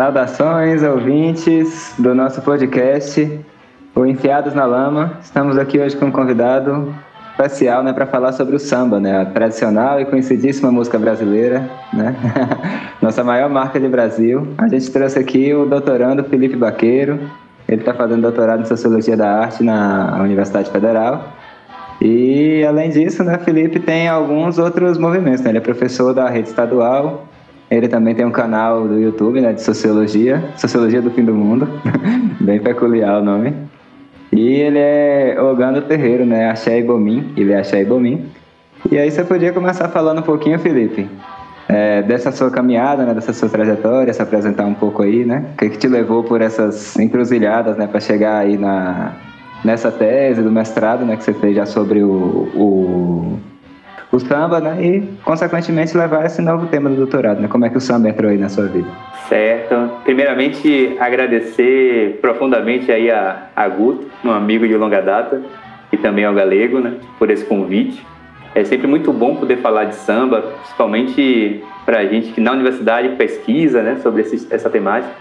Saudações, ouvintes do nosso podcast, o Enfiados na Lama. Estamos aqui hoje com um convidado especial, né, para falar sobre o samba, né, a tradicional e conhecidíssima música brasileira, né, nossa maior marca de Brasil. A gente trouxe aqui o doutorando Felipe Baqueiro. Ele está fazendo doutorado em Sociologia da Arte na Universidade Federal. E além disso, né, Felipe tem alguns outros movimentos. Né? Ele é professor da rede estadual ele também tem um canal do YouTube, né, de sociologia, Sociologia do Fim do Mundo, bem peculiar o nome. E ele é Ogando Terreiro, né, Axé Ibomim, ele é Axé Ibomim. E aí você podia começar falando um pouquinho, Felipe, é, dessa sua caminhada, né, dessa sua trajetória, se apresentar um pouco aí, né? O que, que te levou por essas encruzilhadas, né, para chegar aí na, nessa tese do mestrado, né, que você fez já sobre o, o o samba, né? E, consequentemente, levar esse novo tema do doutorado, né? Como é que o samba entrou aí na sua vida? Certo. Primeiramente, agradecer profundamente aí a, a Guto, um amigo de longa data, e também ao Galego, né? Por esse convite. É sempre muito bom poder falar de samba, principalmente para a gente que na universidade pesquisa, né? Sobre esse, essa temática.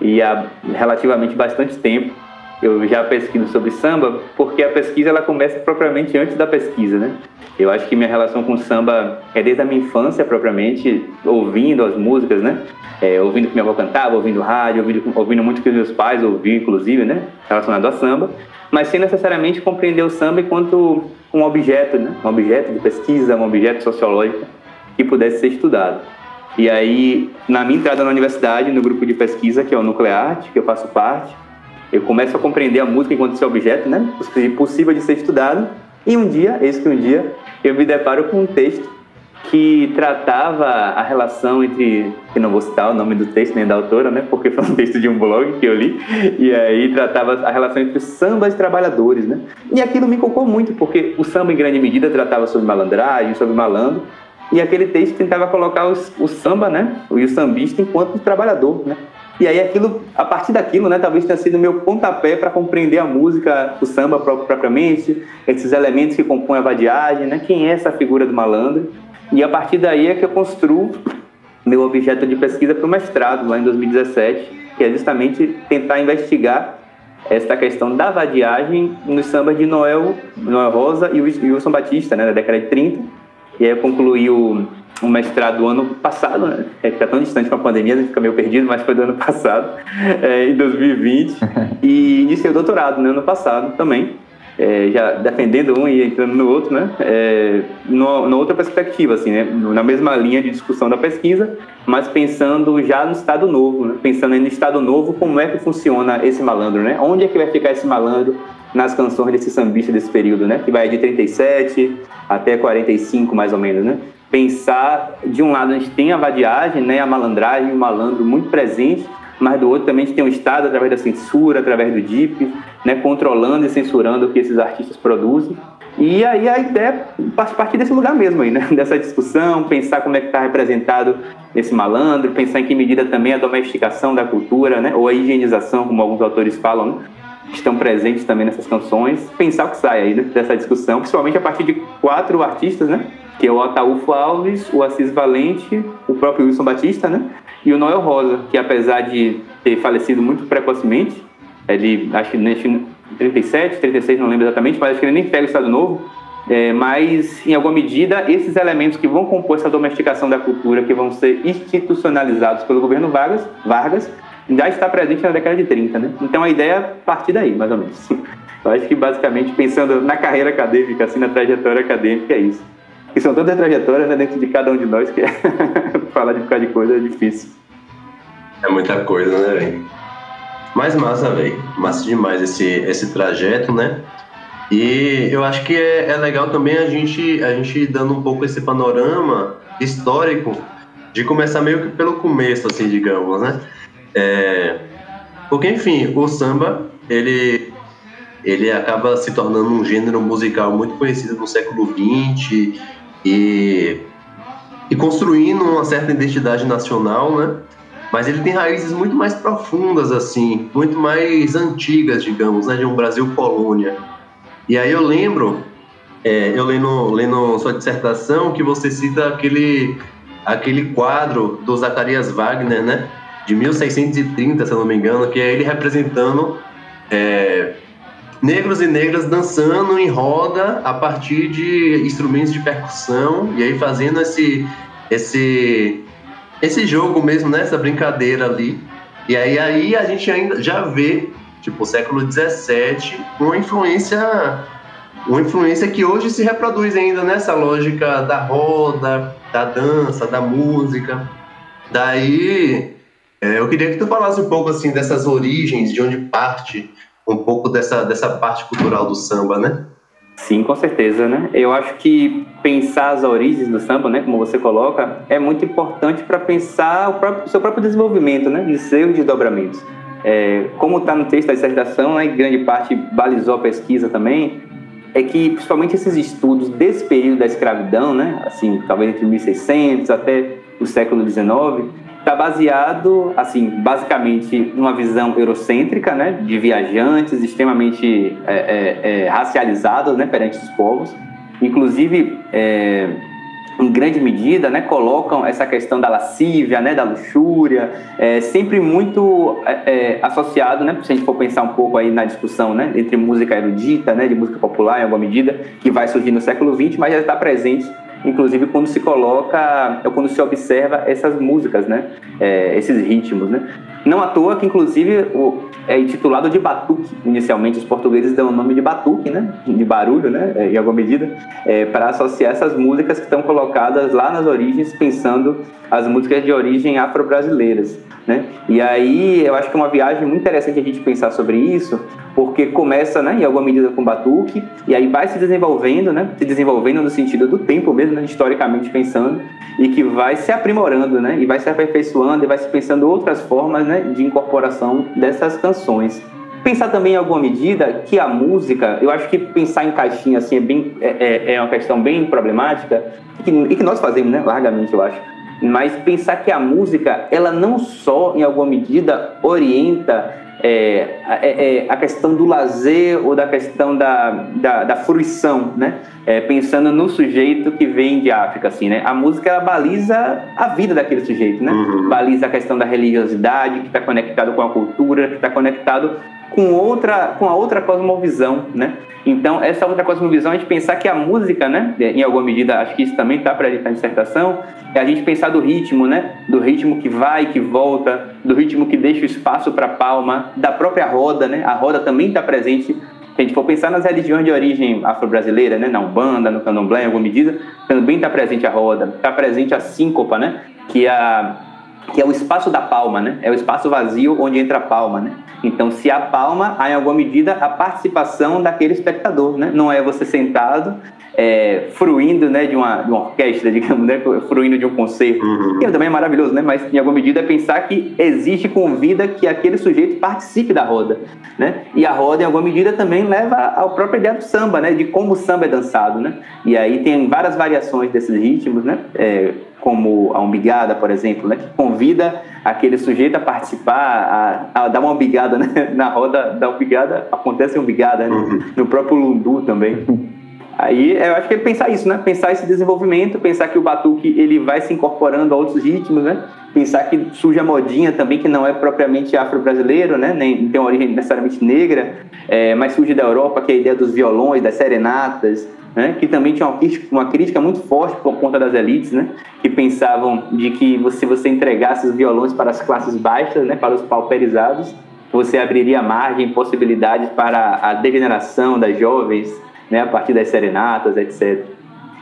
E há relativamente bastante tempo eu já pesquiso sobre samba, porque a pesquisa ela começa propriamente antes da pesquisa, né? Eu acho que minha relação com samba é desde a minha infância propriamente, ouvindo as músicas, né? É, ouvindo que minha avó cantava, ouvindo rádio, ouvindo, ouvindo muito que meus pais ouviam, inclusive, né? Relacionado a samba, mas sem necessariamente compreender o samba enquanto um objeto, né? Um objeto de pesquisa, um objeto sociológico que pudesse ser estudado. E aí, na minha entrada na universidade, no grupo de pesquisa, que é o Nuclearte, que eu faço parte, eu começo a compreender a música enquanto esse objeto, né? Possível de ser estudado. E um dia, eis que um dia, eu me deparo com um texto que tratava a relação entre, que não vou citar o nome do texto nem da autora, né, porque foi um texto de um blog que eu li, e aí tratava a relação entre os sambas trabalhadores, né, e aquilo me cocou muito, porque o samba em grande medida tratava sobre malandragem, sobre malandro, e aquele texto tentava colocar os, o samba, né, o, o sambista enquanto trabalhador, né, e aí aquilo, a partir daquilo, né, talvez tenha sido meu pontapé para compreender a música, o samba propriamente, esses elementos que compõem a vadiagem, né, quem é essa figura do malandro. E a partir daí é que eu construo meu objeto de pesquisa para o mestrado, lá em 2017, que é justamente tentar investigar essa questão da vadiagem nos sambas de Noel, Noel Rosa e Wilson Batista, né, da década de 30. E aí eu concluí o um mestrado do ano passado, né? É, fica tão distante com a pandemia, a gente fica meio perdido, mas foi do ano passado, é, em 2020. E iniciei o doutorado no ano passado também, é, já defendendo um e entrando no outro, né? É, no, outra perspectiva, assim, né? Na mesma linha de discussão da pesquisa, mas pensando já no Estado Novo, né? Pensando no Estado Novo, como é que funciona esse malandro, né? Onde é que vai ficar esse malandro nas canções desse sambista desse período, né? Que vai de 37 até 45, mais ou menos, né? pensar, de um lado a gente tem a vadiagem, né, a malandragem, o malandro muito presente, mas do outro também a gente tem o Estado através da censura, através do DIP, né, controlando e censurando o que esses artistas produzem. E aí a ideia é partir desse lugar mesmo aí, né? dessa discussão, pensar como é que está representado esse malandro, pensar em que medida também a domesticação da cultura, né? ou a higienização, como alguns autores falam, né? estão presentes também nessas canções, pensar o que sai aí né? dessa discussão, principalmente a partir de quatro artistas, né? Que é o Ataúfo Alves, o Assis Valente, o próprio Wilson Batista, né? E o Noel Rosa, que apesar de ter falecido muito precocemente, ele acho que em 37, 36, não lembro exatamente, mas acho que ele nem pega o Estado Novo, é, mas em alguma medida esses elementos que vão compor essa domesticação da cultura, que vão ser institucionalizados pelo governo Vargas, Vargas já está presente na década de 30, né? Então a ideia é partir daí, mais ou menos. Eu acho que basicamente pensando na carreira acadêmica, assim, na trajetória acadêmica, é isso. E são tantas trajetórias né, dentro de cada um de nós que falar de ficar de coisa é difícil. É muita coisa, né, velho? Mas massa, velho. Massa demais esse, esse trajeto, né? E eu acho que é, é, legal também a gente, a gente dando um pouco esse panorama histórico de começar meio que pelo começo, assim, digamos, né? É, porque, enfim, o samba, ele, ele acaba se tornando um gênero musical muito conhecido no século XX e, e construindo uma certa identidade nacional, né? Mas ele tem raízes muito mais profundas, assim, muito mais antigas, digamos, né? De um Brasil colônia. E aí eu lembro, é, eu lendo, lendo sua dissertação, que você cita aquele, aquele quadro do Zacarias Wagner, né? de 1630, se eu não me engano, que é ele representando é, negros e negras dançando em roda a partir de instrumentos de percussão e aí fazendo esse esse esse jogo mesmo, né? Essa brincadeira ali. E aí, aí a gente ainda já vê, tipo, século XVII, uma influência uma influência que hoje se reproduz ainda nessa lógica da roda, da dança, da música. Daí, é, eu queria que tu falasse um pouco assim dessas origens, de onde parte um pouco dessa, dessa parte cultural do samba, né? Sim, com certeza, né? Eu acho que pensar as origens do samba, né, como você coloca, é muito importante para pensar o, próprio, seu próprio desenvolvimento, né, de seus desdobramentos. É, como está no texto da dissertação, né, grande parte balizou a pesquisa também, é que principalmente esses estudos desse período da escravidão, né, assim, talvez entre 1600 até o século XIX, está baseado, assim, basicamente numa visão eurocêntrica, né, de viajantes extremamente é, é, é, racializados, né, perante os povos. Inclusive, é, em grande medida, né, colocam essa questão da lascívia, né, da luxúria, é, sempre muito é, é, associado, né, se a gente for pensar um pouco aí na discussão, né, entre música erudita, né, de música popular em alguma medida, que vai surgir no século XX, mas já está presente inclusive quando se coloca, ou quando se observa essas músicas, né? É, esses ritmos, né? Não à toa que, inclusive, o, é intitulado de batuque. Inicialmente, os portugueses dão o nome de batuque, né? De barulho, né? É, em alguma medida, é, para associar essas músicas que estão colocadas lá nas origens, pensando as músicas de origem afro-brasileiras. Né? E aí eu acho que é uma viagem muito interessante a gente pensar sobre isso, porque começa, né, em alguma medida com batuque, e aí vai se desenvolvendo, né, se desenvolvendo no sentido do tempo mesmo, né, historicamente pensando, e que vai se aprimorando, né, e vai se aperfeiçoando, e vai se pensando outras formas, né, de incorporação dessas canções. Pensar também em alguma medida que a música, eu acho que pensar em caixinha assim é, bem, é, é, é uma questão bem problemática, e que, e que nós fazemos, né, largamente, eu acho mas pensar que a música, ela não só, em alguma medida, orienta é, é, é, a questão do lazer ou da questão da, da, da fruição, né? É, pensando no sujeito que vem de África, assim, né? A música, ela baliza a vida daquele sujeito, né? Uhum. Baliza a questão da religiosidade, que está conectado com a cultura, que está conectado com outra, com a outra cosmovisão, né? Então, essa outra cosmovisão, a gente pensar que a música, né, em alguma medida, acho que isso também está para a dissertação, é a gente pensar do ritmo, né, do ritmo que vai, que volta, do ritmo que deixa o espaço para a palma, da própria roda, né, a roda também está presente. Se a gente for pensar nas religiões de origem afro-brasileira, né, na Umbanda, no Candomblé, em alguma medida, também está presente a roda, está presente a síncopa, né, que é a que é o espaço da palma, né? É o espaço vazio onde entra a palma, né? Então, se há palma, há em alguma medida a participação daquele espectador, né? Não é você sentado, é, fruindo, né, de uma, de uma orquestra, digamos, né? Fruindo de um concerto. Uhum. Que também é maravilhoso, né? Mas, em alguma medida, é pensar que existe convida que aquele sujeito participe da roda, né? E a roda, em alguma medida, também leva ao própria ideia do samba, né? De como o samba é dançado, né? E aí tem várias variações desses ritmos, né? É, como a umbigada, por exemplo, né, que convida aquele sujeito a participar, a, a dar uma umbigada, né? Na roda da umbigada acontece umbigada, né? Uhum. No próprio lundu também. Aí eu acho que é pensar isso, né? Pensar esse desenvolvimento, pensar que o batuque ele vai se incorporando a outros ritmos, né? Pensar que surge a modinha também, que não é propriamente afro-brasileiro, né? Nem tem uma origem necessariamente negra, é, mas surge da Europa, que é a ideia dos violões, das serenatas, né, que também tinha uma crítica, muito forte por conta das elites, né, que pensavam de que se você entregasse os violões para as classes baixas, né, para os pauperizados, você abriria margem, possibilidades para a degeneração das jovens, né, a partir das serenatas, etc.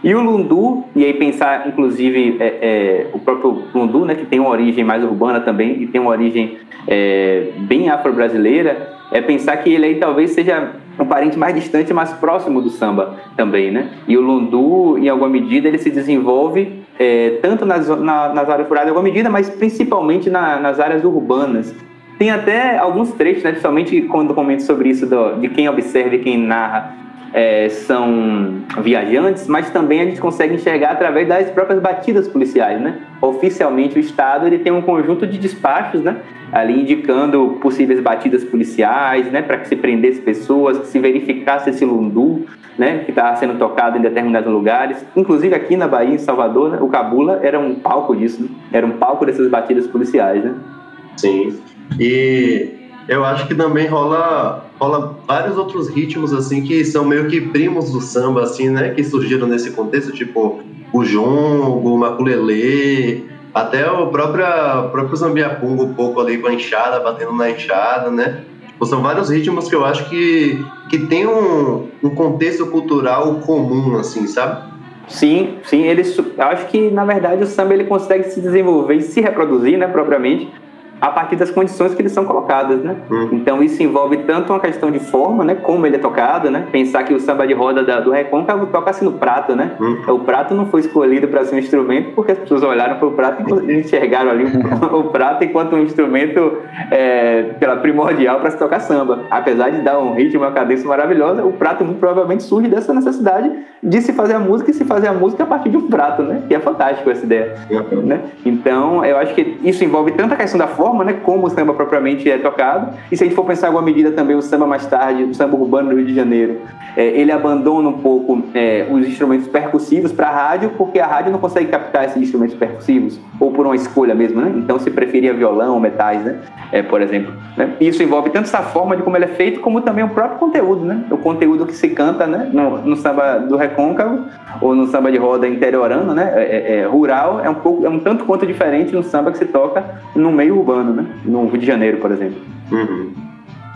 E o lundu, e aí pensar, inclusive, é, é, o próprio lundu, né, que tem uma origem mais urbana também, e tem uma origem é, bem afro-brasileira, é pensar que ele aí talvez seja um parente mais distante, mais próximo do samba também, né? E o lundu, em alguma medida, ele se desenvolve é, tanto nas, na, nas áreas rurais, em alguma medida, mas principalmente na, nas áreas urbanas. Tem até alguns trechos, né, principalmente quando comento sobre isso do, de quem observa e quem narra, é, são viajantes, mas também a gente consegue enxergar através das próprias batidas policiais, né? Oficialmente o Estado ele tem um conjunto de despachos, né? Ali indicando possíveis batidas policiais, né? Para que se prendesse pessoas, que se verificasse esse lundu, né? Que estava sendo tocado em determinados lugares. Inclusive aqui na Bahia, em Salvador, né? o Cabula era um palco disso, né? Era um palco dessas batidas policiais, né? Sim. E eu acho que também rola, rola vários outros ritmos, assim, que são meio que primos do samba, assim, né? Que surgiram nesse contexto, tipo o jongo, o maculelê, até o próprio, próprio zambiapunga um pouco ali com a enxada, batendo na enxada, né? Tipo, são vários ritmos que eu acho que, que tem um, um contexto cultural comum, assim, sabe? Sim, sim, eles, acho que na verdade o samba ele consegue se desenvolver e se reproduzir, né, propriamente, a partir das condições que eles são colocadas, né? Uhum. Então isso envolve tanto uma questão de forma, né? Como ele é tocado, né? Pensar que o samba de roda da, do Recôncavo toca-se no prato, né? Uhum. O prato não foi escolhido para ser um instrumento porque as pessoas olharam para o prato e enxergaram ali o, prato enquanto um instrumento é, pela primordial para se tocar samba. Apesar de dar um ritmo, uma cadência maravilhosa, o prato muito provavelmente surge dessa necessidade de se fazer a música e se fazer a música a partir de um prato, né? E é fantástico essa ideia, uhum. né? Então eu acho que isso envolve tanto a questão da forma forma, né, como o samba propriamente é tocado. E se a gente for pensar em alguma medida também o samba mais tarde, o samba urbano do Rio de Janeiro, é, ele abandona um pouco é, os instrumentos percussivos para a rádio, porque a rádio não consegue captar esses instrumentos percussivos, ou por uma escolha mesmo, né? Então se preferia violão ou metais, né? É, por exemplo. Né? Isso envolve tanto essa forma de como ele é feito, como também o próprio conteúdo, né? O conteúdo que se canta, né? No, no samba do recôncavo ou no samba de roda interiorano, né? É, é, é, rural é um pouco, é um tanto quanto diferente no samba que se toca no meio urbano, né? No Rio de Janeiro, por exemplo. Uhum.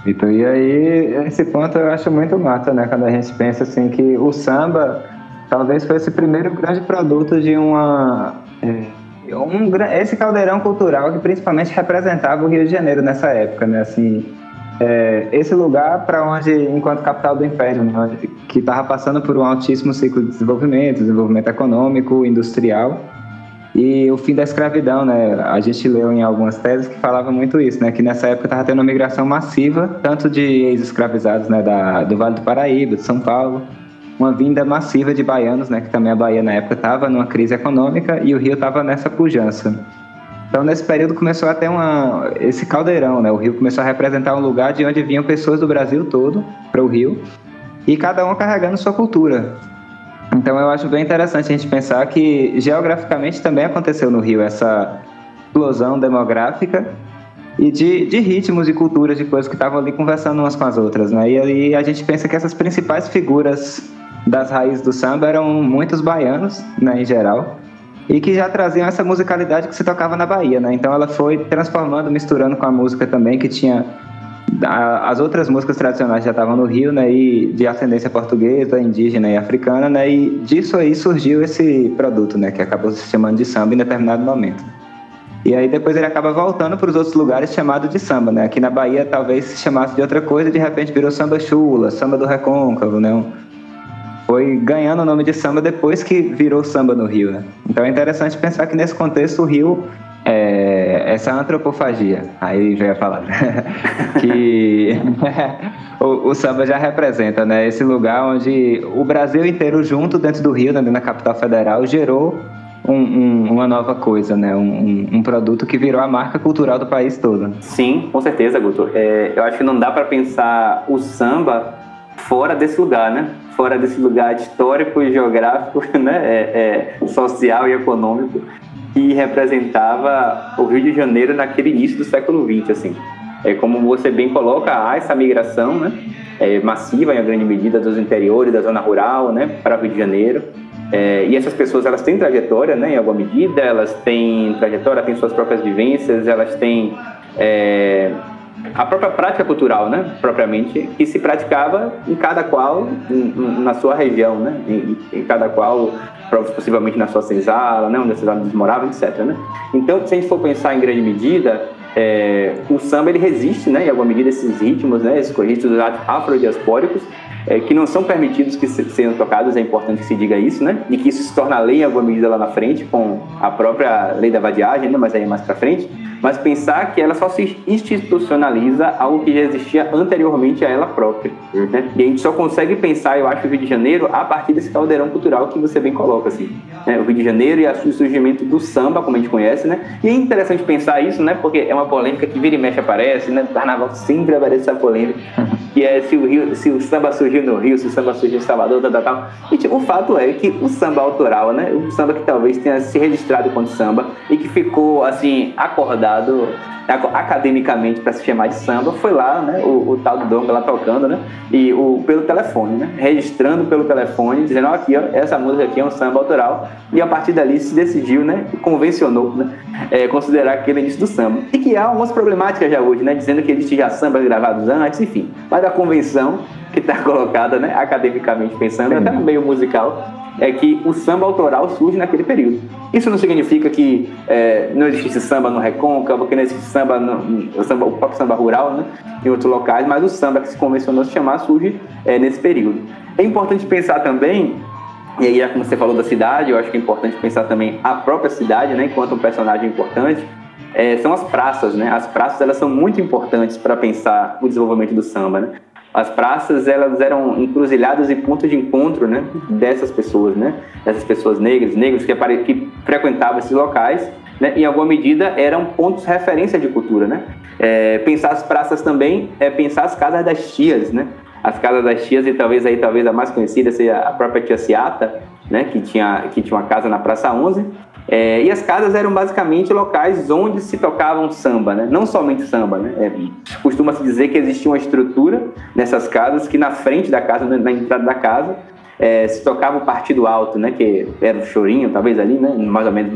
Então, e aí, esse ponto eu acho muito mata, né? Quando a gente pensa assim que o samba talvez fosse o primeiro grande produto de uma. É, um, esse caldeirão cultural que principalmente representava o Rio de Janeiro nessa época, né? Assim, é, esse lugar para onde, enquanto capital do Império, né, que estava passando por um altíssimo ciclo de desenvolvimento, desenvolvimento econômico, industrial, e o fim da escravidão, né? A gente leu em algumas teses que falava muito isso, né? Que nessa época estava tendo uma migração massiva, tanto de ex-escravizados, né? Da, do Vale do Paraíba, de São Paulo, uma vinda massiva de baianos, né? Que também a Bahia na época estava numa crise econômica e o Rio estava nessa pujança. Então nesse período começou a ter uma, esse caldeirão, né? O Rio começou a representar um lugar de onde vinham pessoas do Brasil todo para o Rio e cada um carregando sua cultura. Então eu acho bem interessante a gente pensar que geograficamente também aconteceu no Rio essa explosão demográfica e de, de ritmos e culturas de coisas que estavam ali conversando umas com as outras, né? E aí a gente pensa que essas principais figuras das raízes do samba eram muitos baianos, né, em geral, e que já traziam essa musicalidade que se tocava na Bahia, né? Então ela foi transformando, misturando com a música também que tinha as outras músicas tradicionais já estavam no Rio, né, e de ascendência portuguesa, indígena e africana, né, e disso aí surgiu esse produto, né, que acabou se chamando de samba em determinado momento. E aí depois ele acaba voltando para os outros lugares chamado de samba, né? Aqui na Bahia talvez se chamasse de outra coisa de repente virou samba chula, samba do recôncavo, né? Foi ganhando o nome de samba depois que virou samba no Rio, né? Então é interessante pensar que nesse contexto o Rio é, essa antropofagia, aí já ia falar, que o, o, samba já representa, né? Esse lugar onde o Brasil inteiro junto dentro do Rio, né, na capital federal, gerou um, um, uma nova coisa, né? Um, um, produto que virou a marca cultural do país todo. Sim, com certeza, Guto. É, eu acho que não dá para pensar o samba fora desse lugar, né? Fora desse lugar histórico geográfico, né? É, é, social e econômico que representava o Rio de Janeiro naquele início do século XX, assim. É, como você bem coloca, há essa migração né, é, massiva, em grande medida, dos interiores, da zona rural, né, para o Rio de Janeiro. É, e essas pessoas, elas têm trajetória, né, em alguma medida, elas têm trajetória, têm suas próprias vivências, elas têm é, a própria prática cultural, né, propriamente, que se praticava em cada qual, na sua região, né, em, em cada qual possivelmente na sua senzala, né, onde a senzala moravam, etc. Né? Então, se a gente for pensar em grande medida, é, o samba ele resiste, né, em alguma medida, esses ritmos, né, esses ritmos afrodiaspóricos, é, que não são permitidos que sejam tocados, é importante que se diga isso, né? E que isso se torna lei em alguma medida lá na frente, com a própria lei da vadiagem, né? mas aí mais para frente mas pensar que ela só se institucionaliza algo que já existia anteriormente a ela própria. Uhum. Né? E a gente só consegue pensar, eu acho, o Rio de Janeiro a partir desse caldeirão cultural que você bem coloca, assim. Né? O Rio de Janeiro e o surgimento do samba, como a gente conhece, né? E é interessante pensar isso, né? Porque é uma polêmica que vira e mexe aparece, né? O carnaval sempre aparece essa polêmica, que é se o, Rio, se o samba surgiu no Rio, se o samba surge em Salvador, tal, tal, tal. E tipo, o fato é que o samba autoral, né? O samba que talvez tenha se registrado enquanto samba e que ficou, assim, acordado academicamente para se chamar de samba, foi lá, né? O, o tal do Donga lá tocando, né? E o, pelo telefone, né? Registrando pelo telefone, dizendo, ó, aqui, ó, essa música aqui é um samba autoral. E a partir dali se decidiu, né? Convencionou, né? É, considerar aquele início do samba. E que há algumas problemáticas já hoje, né? Dizendo que existe já sambas gravados antes, enfim. Mas a convenção que está colocada, né? Academicamente pensando, até no meio musical, é que o samba autoral surge naquele período. Isso não significa que é, não existe samba no Recôncavo, que não existe samba, no, o, samba o próprio samba rural, né, em outros locais, mas o samba que se convencionou se chamar surge é, nesse período. É importante pensar também, e aí, como você falou da cidade, eu acho que é importante pensar também a própria cidade, né, enquanto um personagem importante, é, são as praças, né? As praças elas são muito importantes para pensar o desenvolvimento do samba, né? As praças elas eram encruzilhadas e pontos de encontro né, dessas pessoas, né, dessas pessoas negras, negros que, que frequentavam esses locais, né, em alguma medida eram pontos de referência de cultura. Né? É, pensar as praças também é pensar as casas das tias, né? as casas das tias e talvez aí talvez a mais conhecida seja a própria tia Ciata, né, que tinha que tinha uma casa na Praça 11 é, e as casas eram basicamente locais onde se tocavam samba, né? não somente samba. Né? É, Costuma-se dizer que existia uma estrutura nessas casas que na frente da casa, na entrada da casa, é, se tocava o partido alto, né? que era o chorinho, talvez ali, né? mais ou menos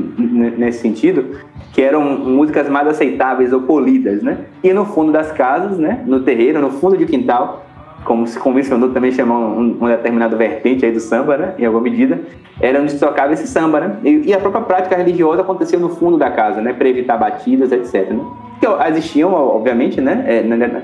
nesse sentido, que eram músicas mais aceitáveis ou polidas. Né? E no fundo das casas, né? no terreiro, no fundo de quintal, como se convencionou também chamar um, um, determinado vertente aí do samba, né, em alguma medida, era onde se tocava esse samba, né, e, e, a própria prática religiosa acontecia no fundo da casa, né, para evitar batidas, etc. Né. Que existiam, obviamente, né, é,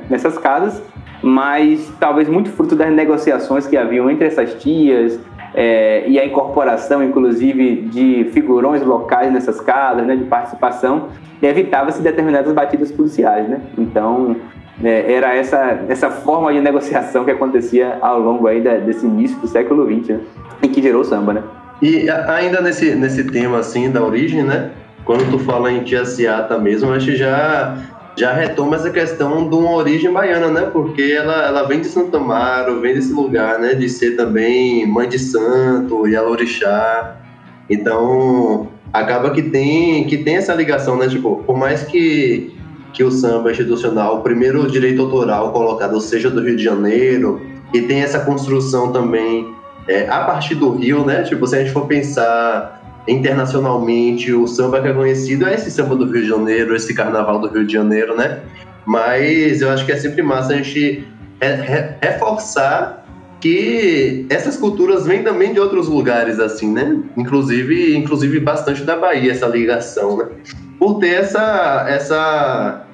nessas casas, mas talvez muito fruto das negociações que haviam entre essas tias é, e a incorporação, inclusive, de figurões locais nessas casas, né, de participação, evitava-se determinadas batidas policiais, né. Então é, era essa, essa forma de negociação que acontecia ao longo aí da, desse início do século XX, né? E que gerou o samba, né? E ainda nesse, nesse tema, assim, da origem, né? Quando tu fala em Tia Ciata mesmo, acho que já, já retoma essa questão de uma origem baiana, né? Porque ela, ela vem de Santo Amaro, vem desse lugar, né? De ser também mãe de santo e alorixá. Então, acaba que tem, que tem essa ligação, né? Tipo, por mais que que o samba institucional, o primeiro direito autoral colocado seja do Rio de Janeiro, e tem essa construção também é, a partir do Rio, né? Tipo, se a gente for pensar internacionalmente, o samba que é conhecido é esse samba do Rio de Janeiro, esse carnaval do Rio de Janeiro, né? Mas eu acho que é sempre massa a gente reforçar que essas culturas vêm também de outros lugares, assim, né? Inclusive, inclusive bastante da Bahia, essa ligação, né? Por ter essa, essa,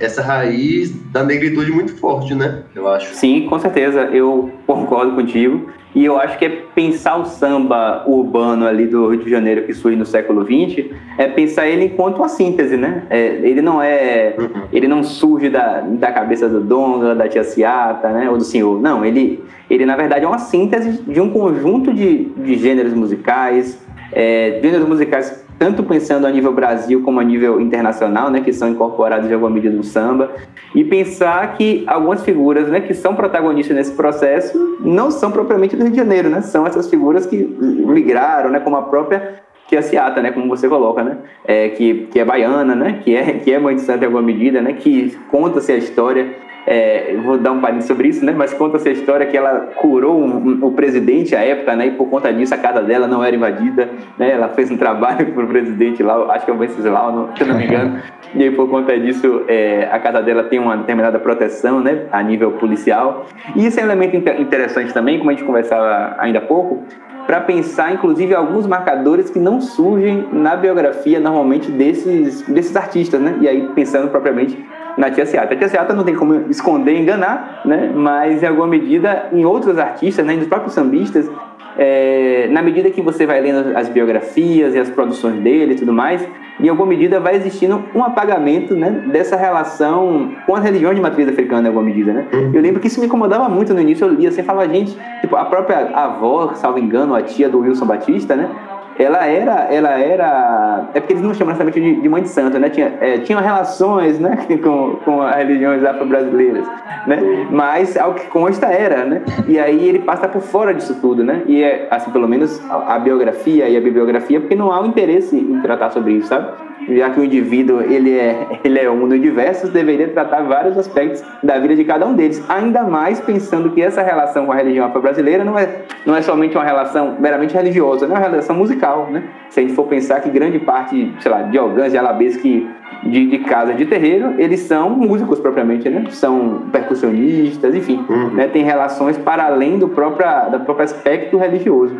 essa raiz da negritude muito forte, né? Eu acho. Sim, com certeza. Eu concordo contigo. E eu acho que é pensar o samba urbano ali do Rio de Janeiro que surge no século XX, é pensar ele enquanto uma síntese, né? É, ele não é, uhum. ele não surge da, da cabeça do Donga, da Tia Ciata, né? Ou do senhor. Não, ele, ele na verdade é uma síntese de um conjunto de, de gêneros musicais, é, gêneros musicais tanto pensando a nível Brasil como a nível internacional, né, que são incorporados em alguma medida no samba, e pensar que algumas figuras, né, que são protagonistas nesse processo, não são propriamente do Rio de Janeiro, né, são essas figuras que migraram, né, como a própria que é né, como você coloca, né, é, que, que é baiana, né, que é, que é mãe de santo em alguma medida, né, que conta-se a história é, vou dar um parênteses sobre isso, né? Mas conta-se a história que ela curou um, um, o presidente à época, né? E por conta disso a casa dela não era invadida, né? Ela fez um trabalho para o presidente lá, acho que é o Venceslau, se eu não me engano. e aí por conta disso é, a casa dela tem uma determinada proteção, né? A nível policial. E isso é um elemento interessante também, como a gente conversava ainda há pouco, para pensar, inclusive, alguns marcadores que não surgem na biografia normalmente desses, desses artistas, né? E aí pensando propriamente na Tia Seata. A Tia Seata não tem como esconder, enganar, né? mas em alguma medida, em outros artistas, né? nos próprios sambistas, é, na medida que você vai lendo as biografias e as produções dele e tudo mais, em alguma medida vai existindo um apagamento né, dessa relação com as religiões de matriz africana, em alguma medida. Né? Uhum. Eu lembro que isso me incomodava muito no início, eu lia assim, falava, gente, tipo, a própria avó, salvo engano, a tia do Wilson Batista, né? Ela era, ela era, é porque eles não chamam necessariamente de, de mãe de santo, né? Tinha, é, tinham relações, né, com, com as religiões afro-brasileiras, né? Mas ao que consta era, né? E aí ele passa por fora disso tudo, né? E é, assim, pelo menos a, a biografia e a bibliografia, porque não há um interesse em tratar sobre isso, sabe? Já que o indivíduo ele é, ele é um diversos, deveria tratar vários aspectos da vida de cada um deles. Ainda mais pensando que essa relação com a religião afro-brasileira não é, não é somente uma relação meramente religiosa, não é uma relação musical, né? Se a gente for pensar que grande parte, sei lá, de Ogãs e Alabês que de, de casa de terreiro, eles são músicos propriamente, né? São percussionistas, enfim, uhum. né? Tem relações para além do próprio, do próprio aspecto religioso.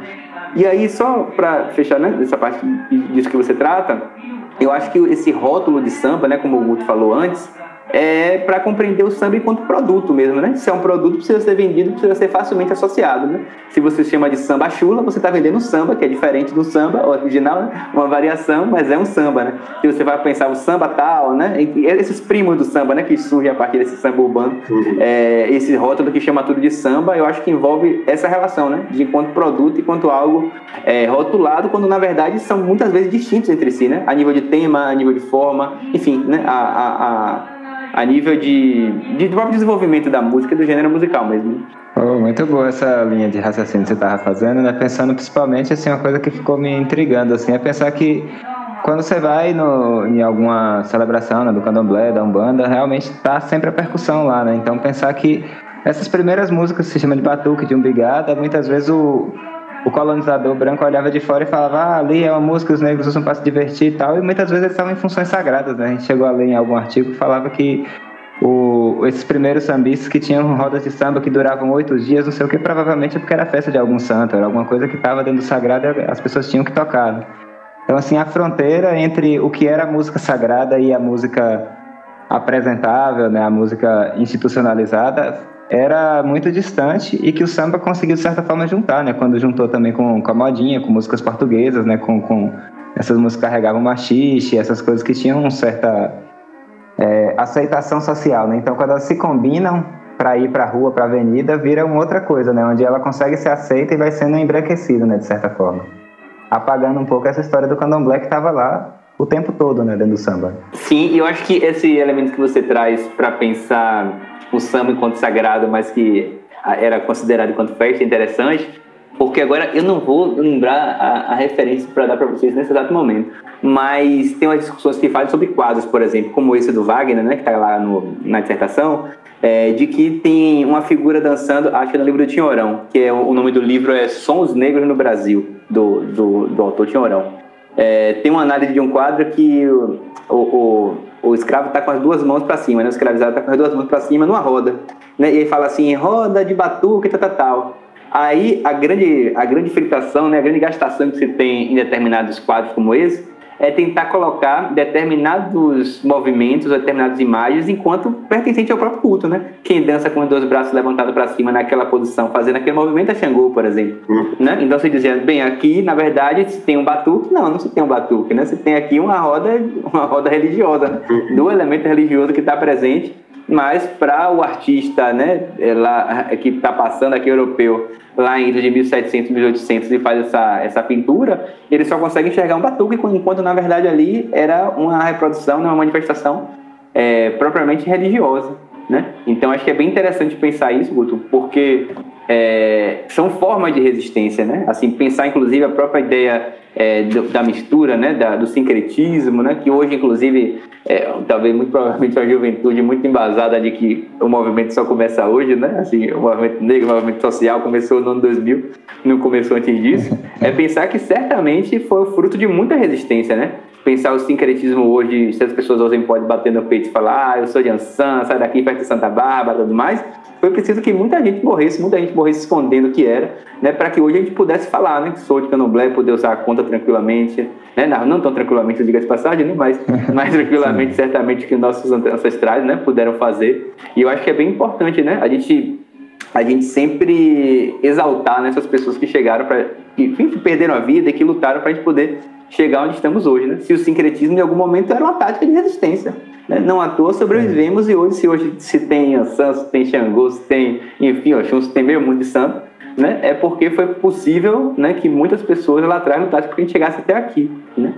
E aí, só para fechar né, essa parte disso que você trata, eu acho que esse rótulo de samba, né, como o Guto falou antes, é para compreender o samba enquanto produto mesmo, né? Se é um produto, precisa ser vendido, precisa ser facilmente associado, né? Se você chama de samba chula, você está vendendo samba, que é diferente do samba original, né? uma variação, mas é um samba, né? Se você vai pensar o samba tal, né? Esses primos do samba, né? Que surgem a partir desse samba urbano, uhum. é, esse rótulo que chama tudo de samba, eu acho que envolve essa relação, né? De enquanto produto e quanto algo é, rotulado, quando na verdade são muitas vezes distintos entre si, né? A nível de tema, a nível de forma, enfim, né? a, a, a a nível de, de próprio desenvolvimento da música e do gênero musical mesmo. Oh, muito boa essa linha de raciocínio que você estava fazendo, né? Pensando principalmente assim uma coisa que ficou me intrigando assim, é pensar que quando você vai no, em alguma celebração né, do candomblé, da umbanda, realmente está sempre a percussão lá, né? Então pensar que essas primeiras músicas que se chama de batuque, de umbigada, muitas vezes o o colonizador branco olhava de fora e falava, ah, ali é uma música os negros usam para se divertir e tal, e muitas vezes eles estavam em funções sagradas, né? A gente chegou a ler em algum artigo que falava que o, esses primeiros sambistas que tinham rodas de samba que duravam oito dias, não sei o que, provavelmente é porque era festa de algum santo, era alguma coisa que estava dentro do sagrado e as pessoas tinham que tocar. Né? Então, assim, a fronteira entre o que era a música sagrada e a música apresentável, né, a música institucionalizada, era muito distante e que o samba conseguiu, de certa forma, juntar, né? Quando juntou também com, com a modinha, com músicas portuguesas, né? Com, com essas músicas carregavam machixe, essas coisas que tinham uma certa é, aceitação social, né? Então, quando elas se combinam para ir para a rua, para a avenida, vira uma outra coisa, né? Onde ela consegue ser aceita e vai sendo embranquecida, né? De certa forma. Apagando um pouco essa história do candomblé que estava lá o tempo todo, né? Dentro do samba. Sim, eu acho que esse elemento que você traz para pensar o samba enquanto sagrado, mas que era considerado enquanto festa interessante, porque agora eu não vou lembrar a, a referência para dar para vocês nesse exato momento, mas tem umas discussões que falam sobre quadros, por exemplo, como esse do Wagner, né, que está lá no, na dissertação, é, de que tem uma figura dançando, acho que no livro do Tinhorão, que é o nome do livro é Sons Negros no Brasil, do, do, do autor Tinhorão. É, tem uma análise de um quadro que o, o escravo está com as duas mãos para cima, né? o escravizado está com as duas mãos para cima numa roda. Né? E ele fala assim, roda de batuque, tal, tal, tal. Aí a grande, a grande fritação, né? a grande gastação que se tem em determinados quadros como esse, é tentar colocar determinados movimentos, determinadas imagens enquanto pertencente ao próprio culto, né? Quem dança com os dois braços levantados para cima naquela posição, fazendo aquele movimento é Xangô, por exemplo, uhum. né? Então você dizia, bem, aqui na verdade se tem um batuque, não, não se tem um batuque, né? Você tem aqui uma roda, uma roda religiosa, né? Uhum. do elemento religioso que está presente mas para o artista né, é lá, que está passando aqui europeu lá em de 1700, 1800 e faz essa, essa pintura, ele só consegue enxergar um batuque, enquanto na verdade ali era uma reprodução, né, uma manifestação é, propriamente religiosa. Né? Então acho que é bem interessante pensar isso, Guto, porque é, são formas de resistência, né? Assim, pensar inclusive a própria ideia é, do, da mistura, né? Da, do sincretismo, né? Que hoje, inclusive, é, talvez muito provavelmente a juventude muito embasada de que o movimento só começa hoje, né? Assim, o movimento negro, o movimento social começou no ano 2000, não começou antes disso. É pensar que certamente foi fruto de muita resistência, né? Pensar o sincretismo hoje, se as pessoas hoje podem bater no peito e falar, ah, eu sou de Ansan, sai daqui perto de Santa Bárbara, tudo mais foi preciso que muita gente morresse, muita gente morresse escondendo o que era, né, para que hoje a gente pudesse falar, né, que sou de candomblé, poder usar a conta tranquilamente, né, não, não tão tranquilamente, diga de passagem, né, mas mais tranquilamente, certamente, que nossos ancestrais, né, puderam fazer. E eu acho que é bem importante, né, a gente a gente sempre exaltar né, pessoas que chegaram para que enfim, perderam a vida e que lutaram para a gente poder chegar onde estamos hoje, né? Se o sincretismo em algum momento era uma tática de resistência, né? Não à toa sobrevivemos e hoje, se hoje se tem Ansan, se tem Xangô, se tem, enfim, Oxum, se tem meio mundo de santo, né, é porque foi possível né, que muitas pessoas lá atrás lutassem para que a gente chegasse até aqui. Né?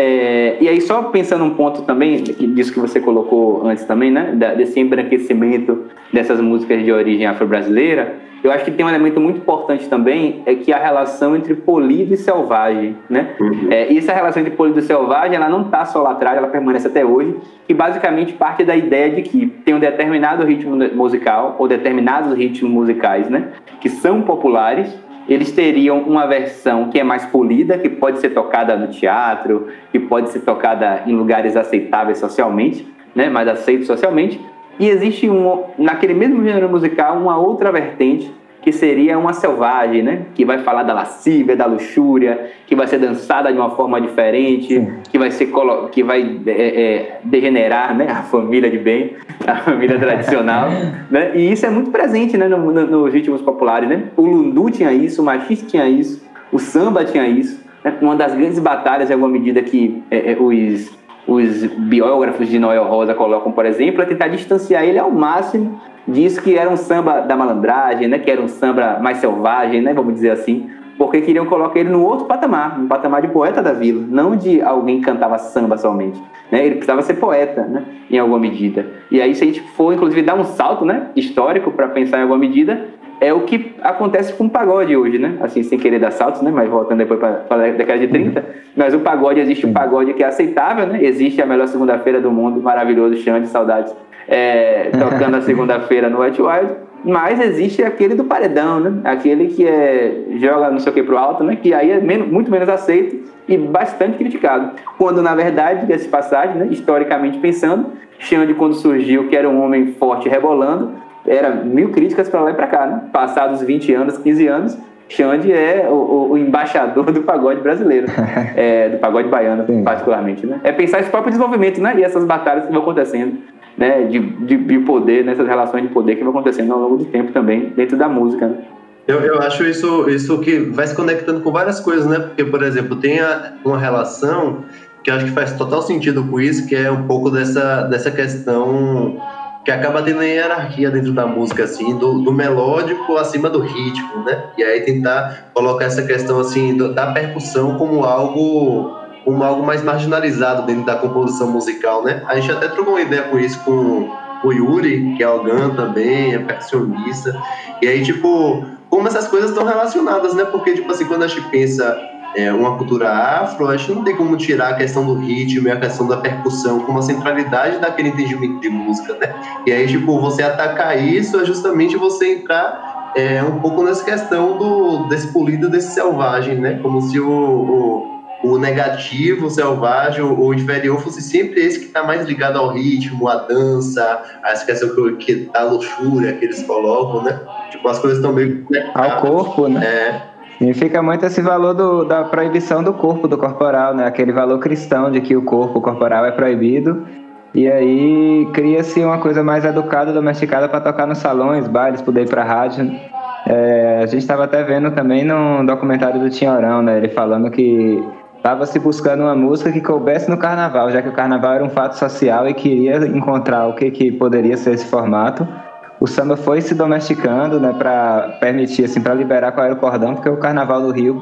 É, e aí, só pensando um ponto também, disso que você colocou antes também, né, desse embranquecimento dessas músicas de origem afro-brasileira, eu acho que tem um elemento muito importante também, é que a relação entre polido e selvagem, né? Uhum. É, e essa relação entre polido e selvagem, ela não está só lá atrás, ela permanece até hoje, e basicamente parte da ideia de que tem um determinado ritmo musical, ou determinados ritmos musicais, né? Que são populares, eles teriam uma versão que é mais polida, que pode ser tocada no teatro, que pode ser tocada em lugares aceitáveis socialmente, né? Mais aceitos socialmente, e existe um, naquele mesmo gênero musical uma outra vertente que seria uma selvagem, né? Que vai falar da lascívia, da luxúria, que vai ser dançada de uma forma diferente, Sim. que vai ser que vai é, é, degenerar, né? A família de bem, a família tradicional, né? E isso é muito presente, né? No, no, nos ritmos populares, né? O lundu tinha isso, o machista tinha isso, o samba tinha isso. Né? Uma das grandes batalhas, em alguma medida que é, é os os biógrafos de Noel Rosa colocam, por exemplo, é tentar distanciar ele ao máximo disso que era um samba da malandragem, né, que era um samba mais selvagem, né, vamos dizer assim, porque queriam colocar ele no outro patamar, no patamar de poeta da vila, não de alguém que cantava samba somente. Né? Ele precisava ser poeta, né? em alguma medida. E aí, se a gente for, inclusive, dar um salto né, histórico para pensar em alguma medida, é o que acontece com o pagode hoje, né? Assim, sem querer dar saltos, né? Mas voltando depois para a década de 30. Mas o pagode, existe um pagode que é aceitável, né? Existe a melhor segunda-feira do mundo, maravilhoso, Xande, saudades, é, tocando a segunda-feira no White Wild. Mas existe aquele do paredão, né? Aquele que é, joga não sei o que pro alto, né? Que aí é menos, muito menos aceito e bastante criticado. Quando, na verdade, desse passagem, né? historicamente pensando, Xande, quando surgiu, que era um homem forte rebolando, era mil críticas para lá e para cá, né? Passados 20 anos, 15 anos, Xande é o, o, embaixador do pagode brasileiro, é, do pagode baiano, Sim. particularmente, né? É pensar esse próprio desenvolvimento, né? E essas batalhas que vão acontecendo, né? De, de, de poder, nessas relações de poder que vão acontecendo ao longo do tempo também, dentro da música, né? Eu, eu acho isso, isso que vai se conectando com várias coisas, né? Porque, por exemplo, tem a, uma relação que eu acho que faz total sentido com isso, que é um pouco dessa, dessa questão que acaba tendo hierarquia dentro da música, assim, do, do, melódico acima do ritmo, né? E aí tentar colocar essa questão, assim, da percussão como algo como algo mais marginalizado dentro da composição musical, né? A gente até trocou uma ideia com isso com o Yuri, que é o também, é percussionista. E aí, tipo, como essas coisas estão relacionadas, né? Porque, tipo assim, quando a gente pensa é, uma cultura afro, a gente não tem como tirar a questão do ritmo e a questão da percussão como a centralidade daquele entendimento de música, né? E aí, tipo, você atacar isso é justamente você entrar é, um pouco nessa questão do, desse polido, desse selvagem, né? Como se o, o, o negativo, o selvagem, o, o, inferior fosse sempre esse que está mais ligado ao ritmo, à dança, a essa questão que, que da luxúria que eles colocam, né? Tipo, as coisas estão meio... Ao corpo, né? É. E fica muito esse valor do, da proibição do corpo, do corporal, né? Aquele valor cristão de que o corpo corporal é proibido. E aí cria-se uma coisa mais educada, domesticada para tocar nos salões, bailes, poder ir para rádio. É, a gente estava até vendo também no documentário do Tinhorão, né? Ele falando que estava se buscando uma música que coubesse no carnaval, já que o carnaval era um fato social e queria encontrar o que, que poderia ser esse formato o samba foi se domesticando, né, para permitir, assim, para liberar qual era o cordão, porque o carnaval do Rio,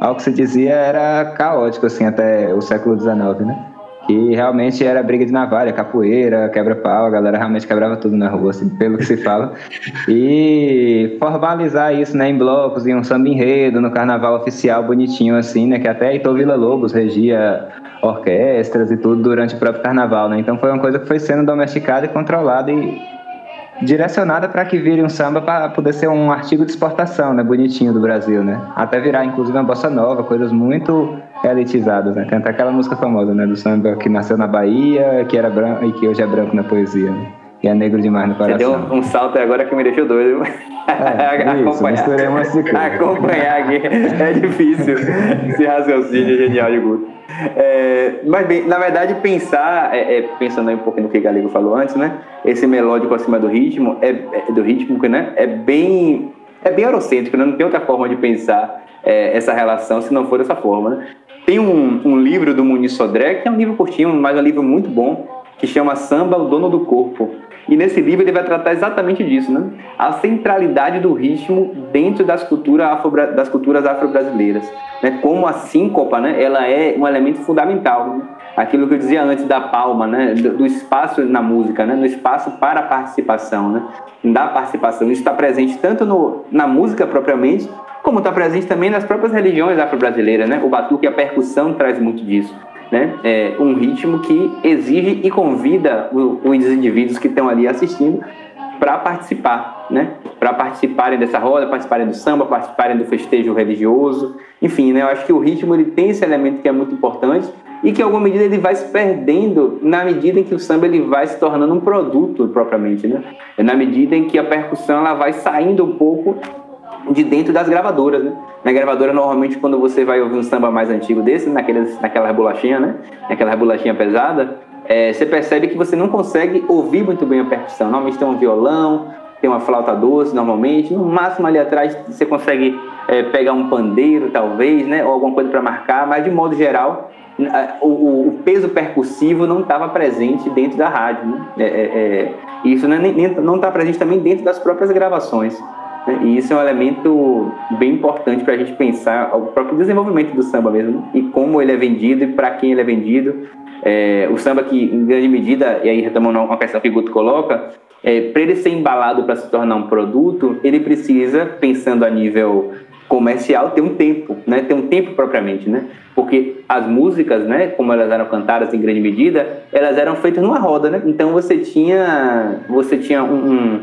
ao que se dizia, era caótico, assim, até o século XIX, né? Que realmente era briga de navalha, capoeira, quebra-pau, a galera realmente quebrava tudo na rua, assim, pelo que se fala. E formalizar isso, né, em blocos, em um samba enredo, no carnaval oficial bonitinho, assim, né, que até Heitor Vila Lobos regia orquestras e tudo durante o próprio carnaval, né? Então foi uma coisa que foi sendo domesticada e controlada e direcionada para que vire um samba para poder ser um artigo de exportação, né, bonitinho do Brasil, né? Até virar inclusive uma bossa nova, coisas muito elitizadas, né? Tem até aquela música famosa, né, do samba que nasceu na Bahia, que era branco e que hoje é branco na poesia. Né? E é negro demais no coração. Você deu um, salto agora que me deixou doido. É, acompanhar. Isso, acompanhar aqui é difícil. Esse raciocínio genial de Guto. É, mas bem, na verdade, pensar, é, é, pensando um pouquinho no que Galego falou antes, né? Esse melódico acima do ritmo, é, é do ritmo, né? É bem, é bem eurocêntrico, né? não tem outra forma de pensar é, essa relação se não for dessa forma, né? Tem um, um livro do Muniz Sodré, que é um livro curtinho, mas é um livro muito bom, que chama Samba, o Dono do Corpo. E nesse livro ele vai tratar exatamente disso, né? A centralidade do ritmo dentro das, cultura afro, das culturas afro-brasileiras. Né? Como a síncopa, né? Ela é um elemento fundamental. Né? Aquilo que eu dizia antes da palma, né? Do, do, espaço na música, né? No espaço para a participação, né? Da participação. Isso está presente tanto no, na música propriamente, como está presente também nas próprias religiões afro-brasileiras, né? O batuque a percussão traz muito disso né? É um ritmo que exige e convida os indivíduos que estão ali assistindo para participar, né? Para participarem dessa roda, participarem do samba, participarem do festejo religioso, enfim, né? Eu acho que o ritmo ele tem esse elemento que é muito importante e que em alguma medida ele vai se perdendo na medida em que o samba ele vai se tornando um produto propriamente, né? Na medida em que a percussão ela vai saindo um pouco de dentro das gravadoras, né? Na gravadora, normalmente, quando você vai ouvir um samba mais antigo desse, naqueles, naquela bolachinha, né? Naquela bolachinha pesada, é, você percebe que você não consegue ouvir muito bem a percussão. Normalmente tem um violão, tem uma flauta doce, normalmente. No máximo, ali atrás, você consegue é, pegar um pandeiro, talvez, né? Ou alguma coisa para marcar, mas de modo geral, o, o, peso percussivo não estava presente dentro da rádio. Né? É, é, é isso não está presente também dentro das próprias gravações. Né? E isso é um elemento bem importante para a gente pensar o próprio desenvolvimento do samba mesmo, e como ele é vendido e para quem ele é vendido. É, o samba que, em grande medida, e aí retomando uma questão que o Guto coloca, é, para ele ser embalado para se tornar um produto, ele precisa, pensando a nível comercial, ter um tempo, né? Ter um tempo propriamente, né? Porque as músicas, né, como elas eram cantadas em grande medida, elas eram feitas numa roda, né? Então você tinha, você tinha um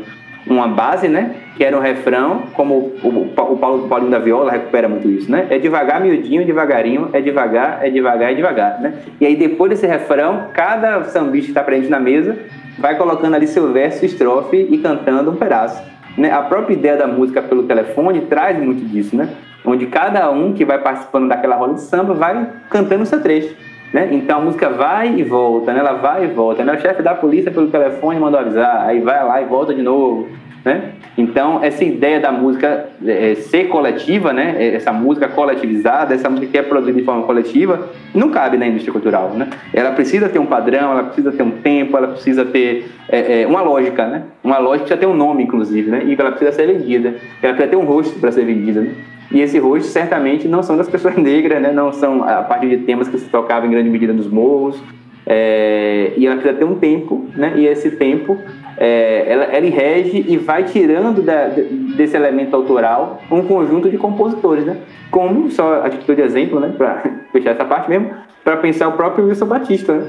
uma base, né? Que era um refrão, como o, o, o Paulo Paulinho da Viola recupera muito isso, né? É devagar, miudinho, devagarinho, é devagar, é devagar, é devagar, né? E aí depois desse refrão, cada sambista que está presente na mesa vai colocando ali seu verso, estrofe e cantando um pedaço. Né? A própria ideia da música pelo telefone traz muito disso, né? Onde cada um que vai participando daquela roda de samba vai cantando o seu trecho. Né? Então a música vai e volta, né? ela vai e volta. Né? O chefe da polícia pelo telefone mandou avisar, aí vai lá e volta de novo. Né? Então essa ideia da música é, ser coletiva, né? É, essa música coletivizada, essa música que é produzida de forma coletiva, não cabe na indústria cultural. Né? Ela precisa ter um padrão, ela precisa ter um tempo, ela precisa ter é, é, uma lógica, né? uma lógica precisa ter um nome, inclusive, né? e ela precisa ser vendida, ela precisa ter um rosto para ser vendida. Né? E esse rosto certamente não são das pessoas negras, né? não são a partir de temas que se tocavam em grande medida nos morros. É, e ela precisa ter um tempo, né? e esse tempo é, ela, ela rege e vai tirando da, desse elemento autoral um conjunto de compositores, né? como, só a título de exemplo, né? para fechar essa parte mesmo, para pensar o próprio Wilson Batista. Né?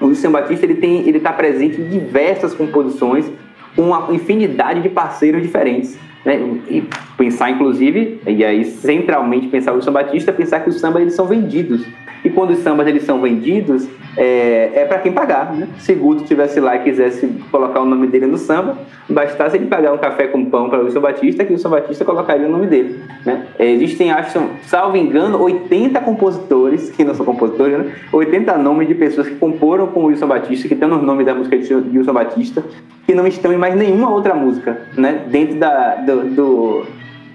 O Wilson Batista ele tem, ele está presente em diversas composições, com uma infinidade de parceiros diferentes. Né? E pensar, inclusive, e aí centralmente pensar o Wilson Batista, pensar que os sambas eles são vendidos. E quando os sambas eles são vendidos, é, é para quem pagar. Né? Se Guto estivesse lá e quisesse colocar o nome dele no samba, bastasse ele pagar um café com pão para o Wilson Batista, que o Wilson Batista colocaria o nome dele. Né? É, existem, acho, salvo engano, 80 compositores, que não são compositores, né? 80 nomes de pessoas que comporam com o Wilson Batista, que estão nos nomes da música de Wilson Batista, que não estão em mais nenhuma outra música, né? Dentro da, do,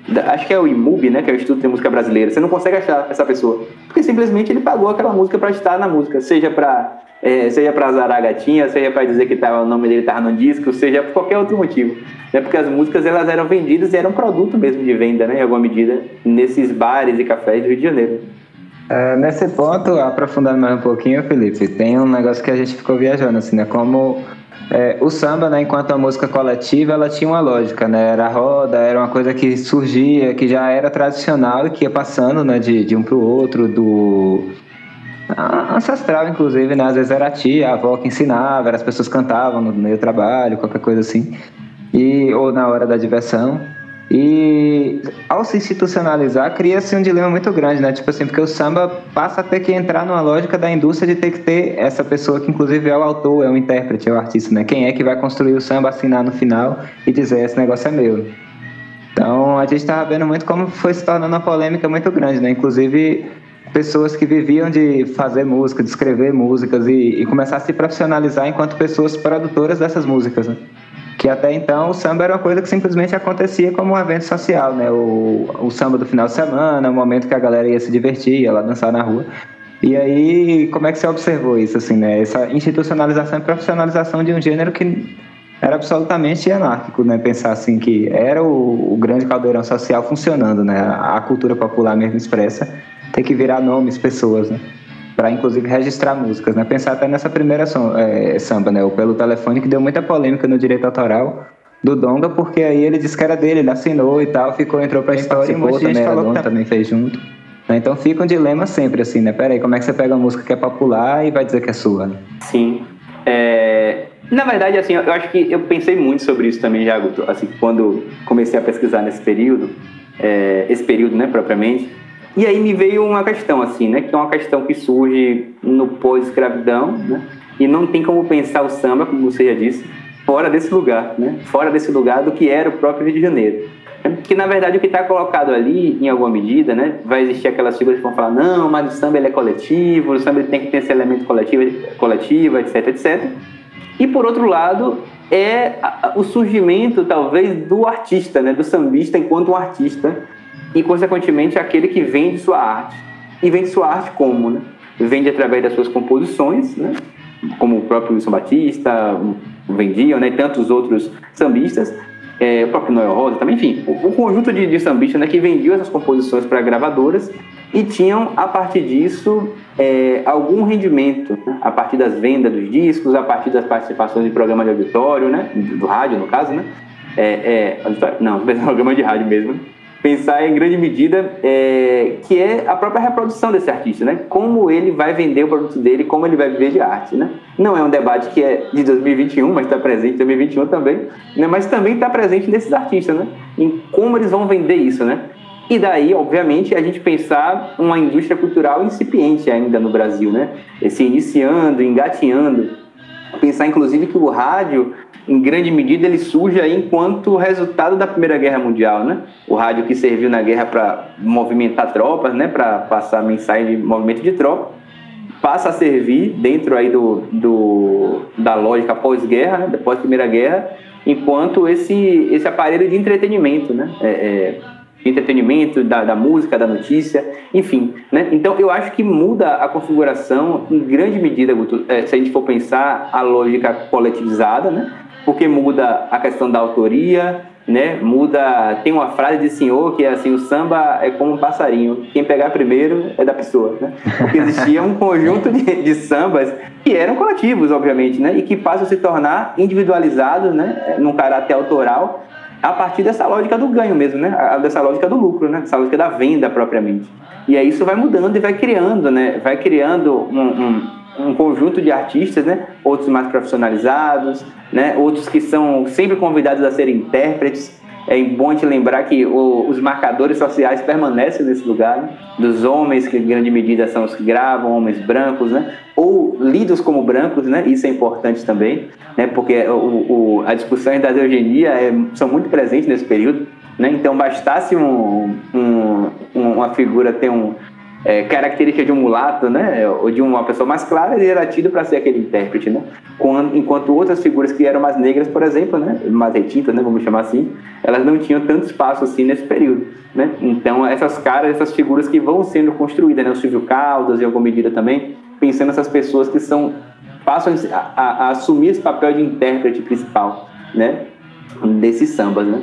do acho que é o IMUB, né? Que é o Instituto de Música Brasileira. Você não consegue achar essa pessoa. Porque simplesmente ele pagou aquela música para estar na música. Seja para é, seja para zarar a gatinha, seja para dizer que tava, o nome dele estava no disco, seja por qualquer outro motivo. É porque as músicas elas eram vendidas e eram produto mesmo de venda, né? Em alguma medida, nesses bares e cafés do Rio de Janeiro. É, nesse ponto, aprofundando mais um pouquinho, Felipe, tem um negócio que a gente ficou viajando, assim, né? Como é, o samba, né, enquanto a música coletiva, ela tinha uma lógica, né? Era roda, era uma coisa que surgia, que já era tradicional e que ia passando, né, de, de um para o outro, do ancestral, inclusive, né? Às vezes era a tia, a avó que ensinava, as pessoas cantavam no meio do trabalho, qualquer coisa assim, e ou na hora da diversão. E ao se institucionalizar, cria-se um dilema muito grande, né? Tipo assim, porque o samba passa a ter que entrar numa lógica da indústria de ter que ter essa pessoa que, inclusive, é o autor, é o intérprete, é o artista, né? Quem é que vai construir o samba, assinar no final e dizer: esse negócio é meu. Então, a gente estava vendo muito como foi se tornando uma polêmica muito grande, né? Inclusive, pessoas que viviam de fazer música, de escrever músicas e, e começar a se profissionalizar enquanto pessoas produtoras dessas músicas, né? Que até então o samba era uma coisa que simplesmente acontecia como um evento social, né? O, o samba do final de semana, o momento que a galera ia se divertir, ia lá dançar na rua. E aí, como é que você observou isso, assim, né? Essa institucionalização e profissionalização de um gênero que era absolutamente anárquico, né? Pensar assim que era o, o grande caldeirão social funcionando, né? A, cultura popular mesmo expressa tem que virar nomes, pessoas, né? Para inclusive registrar músicas, né? Pensar até nessa primeira som, é, samba, né? O Pelo Telefone, que deu muita polêmica no direito autoral do Donga, porque aí ele disse que era dele, ele assinou e tal, ficou, entrou pra história e muita gente falou que tá- também fez junto. Né? Então fica um dilema sempre assim, né? Peraí, como é que você pega uma música que é popular e vai dizer que é sua? Né? Sim. É... Na verdade, assim, eu acho que eu pensei muito sobre isso também já, Guto. Assim, quando comecei a pesquisar nesse período, é... esse período, né, propriamente. E aí me veio uma questão, assim, né? Que é uma questão que surge no pós-escravidão, né? E não tem como pensar o samba, como você já disse, fora desse lugar, né? Fora desse lugar do que era o próprio Rio de Janeiro. Que na verdade o que está colocado ali, em alguma medida, né? Vai existir aquelas figuras que vão falar, não, mas o samba ele é coletivo, o samba ele tem que ter esse elemento coletivo, coletivo, etc, etc. E por outro lado, é o surgimento, talvez, do artista, né? Do sambista enquanto um artista e, consequentemente, aquele que vende sua arte. E vende sua arte como, né? Vende através das suas composições, né? Como o próprio Wilson Batista vendiam, né? E tantos outros sambistas é, o próprio Noel Rosa também, enfim, um conjunto de, de sambistas né, que vendiam essas composições para gravadoras e tinham, a partir disso, é, algum rendimento, né, a partir das vendas dos discos, a partir das participações em programas de auditório, né, do rádio, no caso, né, é, é, não, programa de rádio mesmo, pensar em grande medida é, que é a própria reprodução desse artista, né? Como ele vai vender o produto dele, como ele vai viver de arte, né? Não é um debate que é de 2021, mas está presente em 2021 também, né? Mas também está presente nesses artistas, né? Em como eles vão vender isso, né? E daí, obviamente, a gente pensar uma indústria cultural incipiente ainda no Brasil, né? Se iniciando, engatinhando. Pensar, inclusive, que o rádio em grande medida, ele surge aí enquanto resultado da Primeira Guerra Mundial, né? O rádio que serviu na guerra para movimentar tropas, né? Para passar mensagem de movimento de tropa, passa a servir dentro aí do, do da lógica pós-guerra, né? Depois da Primeira Guerra, enquanto esse esse aparelho de entretenimento, né? É, é, de entretenimento, da, da, música, da notícia, enfim. Né? Então, eu acho que muda a configuração em grande medida, Guto, é, se a gente for pensar a lógica coletivizada, né? porque muda a questão da autoria, né? Muda. Tem uma frase de senhor que é assim: o samba é como um passarinho, quem pegar primeiro é da pessoa, né? Porque existia um conjunto de, de sambas que eram coletivos, obviamente, né? E que passam a se tornar individualizados, né? Num caráter autoral, a partir dessa lógica do ganho mesmo, né? Dessa lógica do lucro, né? Dessa lógica da venda propriamente. E aí isso vai mudando e vai criando, né? Vai criando um, um um conjunto de artistas, né? Outros mais profissionalizados, né? Outros que são sempre convidados a serem intérpretes. É bom gente lembrar que o, os marcadores sociais permanecem nesse lugar, né? dos homens que em grande medida são os que gravam, homens brancos, né? Ou lidos como brancos, né? Isso é importante também, né? Porque o, o, a discussão da eugenia é, são muito presentes nesse período, né? Então bastasse um, um, uma figura ter um, é, característica de um mulato, né, ou de uma pessoa mais clara, ele era tido para ser aquele intérprete, né? Quando, enquanto outras figuras que eram mais negras, por exemplo, né, mais retintas, né, vamos chamar assim, elas não tinham tanto espaço assim nesse período, né? Então essas caras, essas figuras que vão sendo construídas, né, o Silvio Caldas, em alguma medida também, pensando nessas pessoas que são passam a, a, a assumir esse papel de intérprete principal, né, desses sambas, né?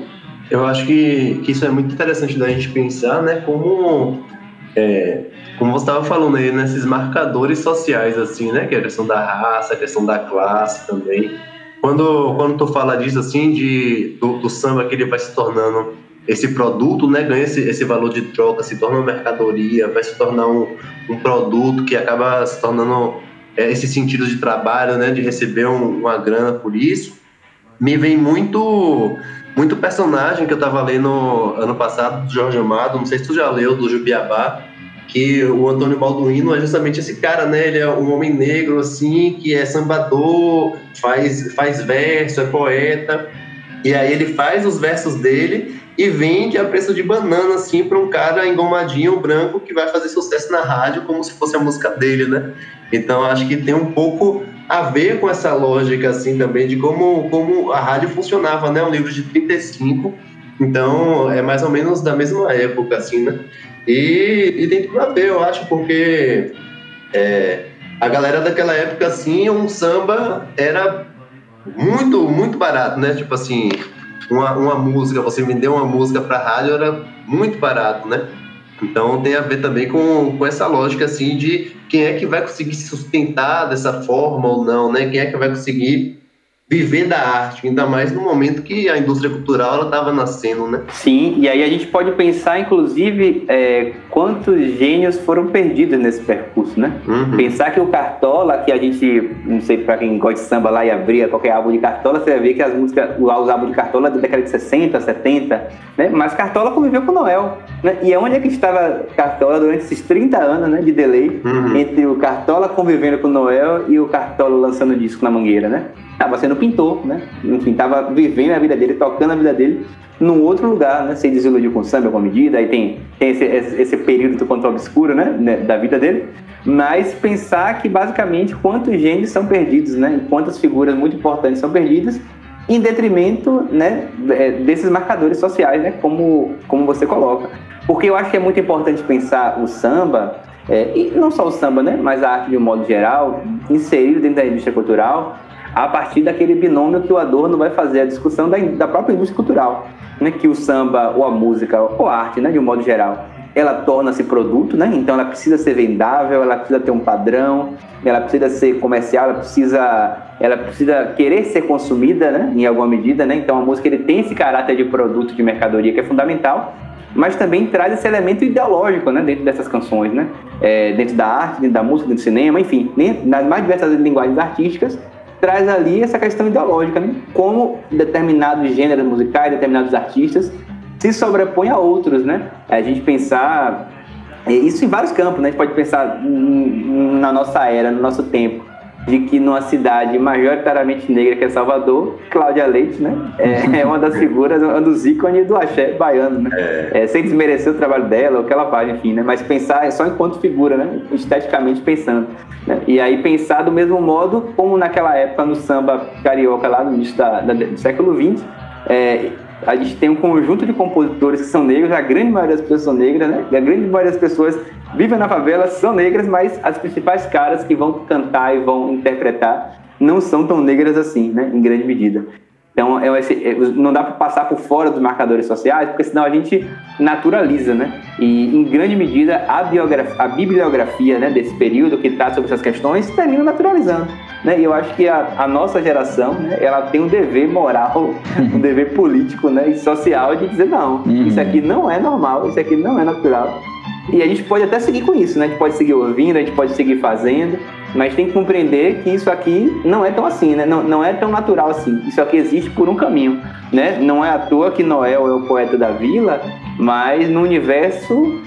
Eu acho que, que isso é muito interessante da gente pensar, né, como é, como você estava falando aí, nesses marcadores sociais, assim, né? Que é a questão da raça, a questão da classe também. Quando, quando tu fala disso, assim, de, do, do samba que ele vai se tornando esse produto, né? Ganha esse, esse valor de troca, se torna uma mercadoria, vai se tornar um, um produto que acaba se tornando é, esse sentido de trabalho, né? De receber um, uma grana por isso. Me vem muito muito personagem que eu tava lendo ano passado do Jorge Amado, não sei se tu já leu, do Jubiabá, que o Antônio Balduino é justamente esse cara, né? Ele é um homem negro, assim, que é sambador, faz, faz verso, é poeta. E aí ele faz os versos dele e vende a preço de banana, assim, para um cara engomadinho branco que vai fazer sucesso na rádio como se fosse a música dele, né? Então acho que tem um pouco a ver com essa lógica, assim, também, de como, como a rádio funcionava, né? Um livro de 35, então é mais ou menos da mesma época, assim, né? E, e tem tudo a ver, eu acho, porque É, a galera daquela época, assim, um samba era muito, muito barato, né? Tipo assim, uma, uma música, você vender uma música para rádio era muito barato, né? Então tem a ver também com, com essa lógica assim de quem é que vai conseguir se sustentar dessa forma ou não, né? Quem é que vai conseguir viver da arte, ainda mais no momento que a indústria cultural estava nascendo, né? Sim, e aí a gente pode pensar, inclusive, é, quantos gênios foram perdidos nesse percurso, né? Uhum. Pensar que o Cartola, que a gente, não sei para quem gosta de samba lá e abria qualquer álbum de Cartola, você vai ver que as músicas, os álbuns de Cartola é da década de 60, 70, né? Mas Cartola conviveu com Noel, né? E onde é que estava Cartola durante esses 30 anos, né, de delay, uhum. entre o Cartola convivendo com Noel e o Cartola lançando disco na Mangueira, né? estava sendo pintor, né? Enfim, estava vivendo a vida dele, tocando a vida dele num outro lugar, né? Se desiludiu com o samba com a medida, aí tem, tem esse, esse período do controle obscuro, né? né? Da vida dele. Mas pensar que basicamente quantos gênios são perdidos, né? E quantas figuras muito importantes são perdidas em detrimento, né? É, desses marcadores sociais, né? Como, como você coloca. Porque eu acho que é muito importante pensar o samba é, e não só o samba, né, mas a arte de um modo geral, inserido dentro da indústria cultural, a partir daquele binômio que o Adorno vai fazer a discussão da, da própria indústria cultural, né? que o samba ou a música ou a arte, né, de um modo geral, ela torna-se produto, né? então ela precisa ser vendável, ela precisa ter um padrão, ela precisa ser comercial, ela precisa, ela precisa querer ser consumida né? em alguma medida, né? então a música ele tem esse caráter de produto, de mercadoria que é fundamental, mas também traz esse elemento ideológico né, dentro dessas canções, né? É, dentro da arte, dentro da música, dentro do cinema, enfim, né? nas mais diversas linguagens artísticas, traz ali essa questão ideológica, né? como determinados gêneros musicais, determinados artistas se sobrepõem a outros, né? A gente pensar é, isso em vários campos, né? A gente pode pensar na nossa era, no nosso tempo, de que numa cidade majoritariamente negra que é Salvador, Cláudia Leite, né? É, é uma das figuras, um dos ícones do axé baiano, né? É. É, sem desmerecer o trabalho dela, o que ela faz, enfim, né? Mas pensar só enquanto figura, né? Esteticamente pensando. Né? E aí pensar do mesmo modo como naquela época no samba carioca lá no início da, da, do século XX, é, a gente tem um conjunto de compositores que são negros, a grande maioria das pessoas são negras, né? A grande maioria das pessoas vivem na favela, são negras, mas as principais caras que vão cantar e vão interpretar não são tão negras assim, né? Em grande medida. Então, é, é, não dá para passar por fora dos marcadores sociais, porque senão a gente naturaliza, né? E, em grande medida, a, a bibliografia né, desse período que trata sobre essas questões termina naturalizando. Né? E eu acho que a, a nossa geração, né, ela tem um dever moral, um dever político né, e social de dizer, não, uhum. isso aqui não é normal, isso aqui não é natural. E a gente pode até seguir com isso, né? A gente pode seguir ouvindo, a gente pode seguir fazendo, mas tem que compreender que isso aqui não é tão assim, né? Não, não é tão natural assim. Isso aqui existe por um caminho, né? Não é à toa que Noel é o poeta da vila, mas no universo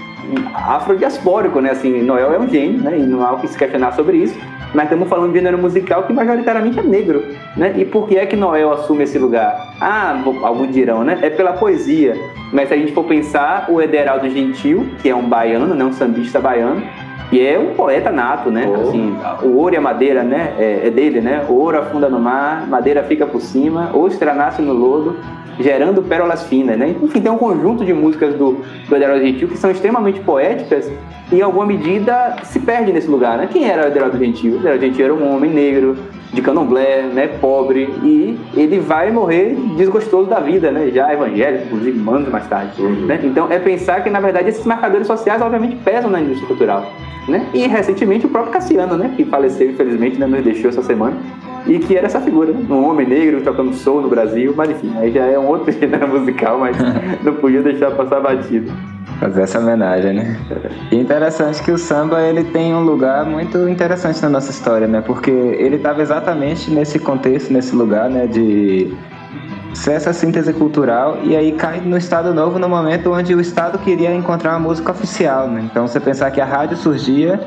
afrodiaspórico, né? Assim, Noel é um gênio, né? E não há o que se questionar sobre isso. Mas estamos falando de gênero musical que majoritariamente é negro, né? E por que é que Noel assume esse lugar? Ah, alguns dirão, né? É pela poesia. Mas se a gente for pensar, o Ederaldo Gentil, que é um baiano, né? Um sambista baiano, que é um poeta nato, né? Oh. Assim, o ouro e a madeira, né? É, é, dele, né? O ouro afunda no mar, madeira fica por cima, ostra nasce no lodo, gerando pérolas finas, né? Enfim, tem um conjunto de músicas do, do Gentil que são extremamente poéticas e, em alguma medida, se perde nesse lugar, né? Quem era o Ederaldo Gentil? O Ederaldo Gentil era um homem negro, de candomblé, né, pobre, e ele vai morrer desgostoso da vida, né, já evangélico, inclusive, anos mais tarde. Uhum. Né? Então, é pensar que, na verdade, esses marcadores sociais, obviamente, pesam na indústria cultural. Né? E, recentemente, o próprio Cassiano, né, que faleceu, infelizmente, né, nos deixou essa semana, e que era essa figura, né? um homem negro tocando soul no Brasil, mas enfim, aí já é um outro gênero musical, mas não podia deixar passar batido. Fazer essa homenagem, né? E interessante que o samba ele tem um lugar muito interessante na nossa história, né? Porque ele estava exatamente nesse contexto, nesse lugar, né? De ser essa síntese cultural e aí cai no Estado Novo no momento onde o Estado queria encontrar uma música oficial, né? Então você pensar que a rádio surgia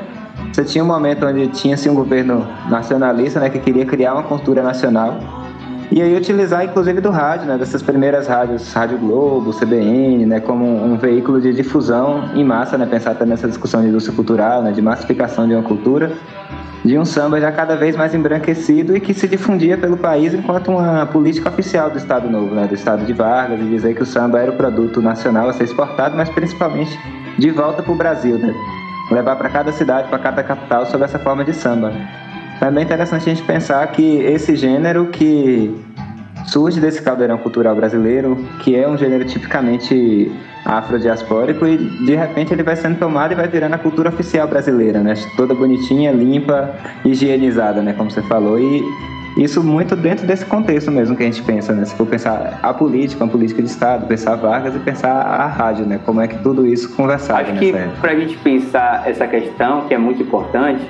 você tinha um momento onde tinha-se um governo nacionalista, né, que queria criar uma cultura nacional. E aí utilizar, inclusive, do rádio, né, dessas primeiras rádios, Rádio Globo, CBN, né, como um, veículo de difusão em massa, né, pensar até nessa discussão de indústria cultural, né, de massificação de uma cultura, de um samba já cada vez mais embranquecido e que se difundia pelo país enquanto uma política oficial do Estado Novo, né, do Estado de Vargas, e dizer que o samba era o produto nacional a ser exportado, mas principalmente de volta para o Brasil, né, levar para cada cidade, para cada capital sobre essa forma de samba. Também é interessante a gente pensar que esse gênero que surge desse caldeirão cultural brasileiro, que é um gênero tipicamente afrodiaspórico e de repente ele vai sendo tomado e vai virando a cultura oficial brasileira, né? Toda bonitinha, limpa, higienizada, né? Como você falou. E isso muito dentro desse contexto mesmo que a gente pensa, né? Se for pensar a política, a política de Estado, pensar Vargas e pensar a rádio, né? Como é que tudo isso conversava Acho que para a gente pensar essa questão, que é muito importante,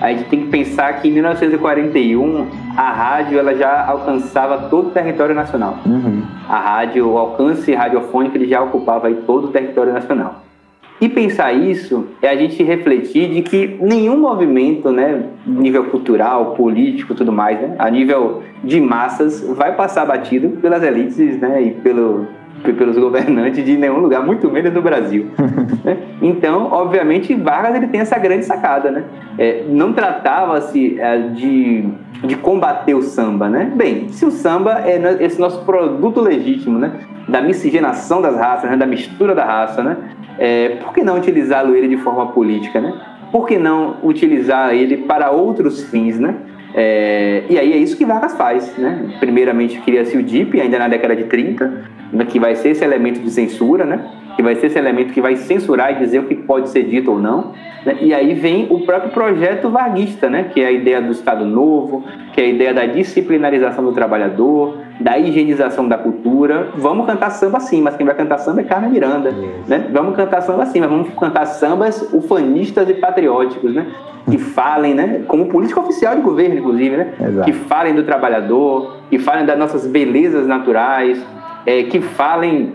a gente tem que pensar que em 1941 a rádio ela já alcançava todo o território nacional. Uhum. A rádio, o alcance radiofônico ele já ocupava todo o território nacional. E pensar isso é a gente refletir de que nenhum movimento, né, nível cultural, político, tudo mais, né, a nível de massas, vai passar batido pelas elites, né, e pelo, pelos governantes de nenhum lugar, muito menos no Brasil. né? Então, obviamente, Vargas ele tem essa grande sacada, né? É, não tratava-se é, de, de combater o samba, né? Bem, se o samba é esse nosso produto legítimo, né? Da miscigenação das raças, né? da mistura da raça, né? É, por que não utilizá-lo ele de forma política, né? Por que não utilizar ele para outros fins, né? É, e aí é isso que Vargas faz, né? Primeiramente cria-se o DIP, ainda na década de 30, que vai ser esse elemento de censura, né? que vai ser esse elemento que vai censurar e dizer o que pode ser dito ou não. Né? E aí vem o próprio projeto vaguista, né? que é a ideia do Estado Novo, que é a ideia da disciplinarização do trabalhador, da higienização da cultura. Vamos cantar samba sim, mas quem vai cantar samba é Carmen Miranda. Né? Vamos cantar samba sim, mas vamos cantar sambas ufanistas e patrióticos, né? que falem, né, como política oficial de governo, inclusive, né, Exato. que falem do trabalhador, que falem das nossas belezas naturais, é, que falem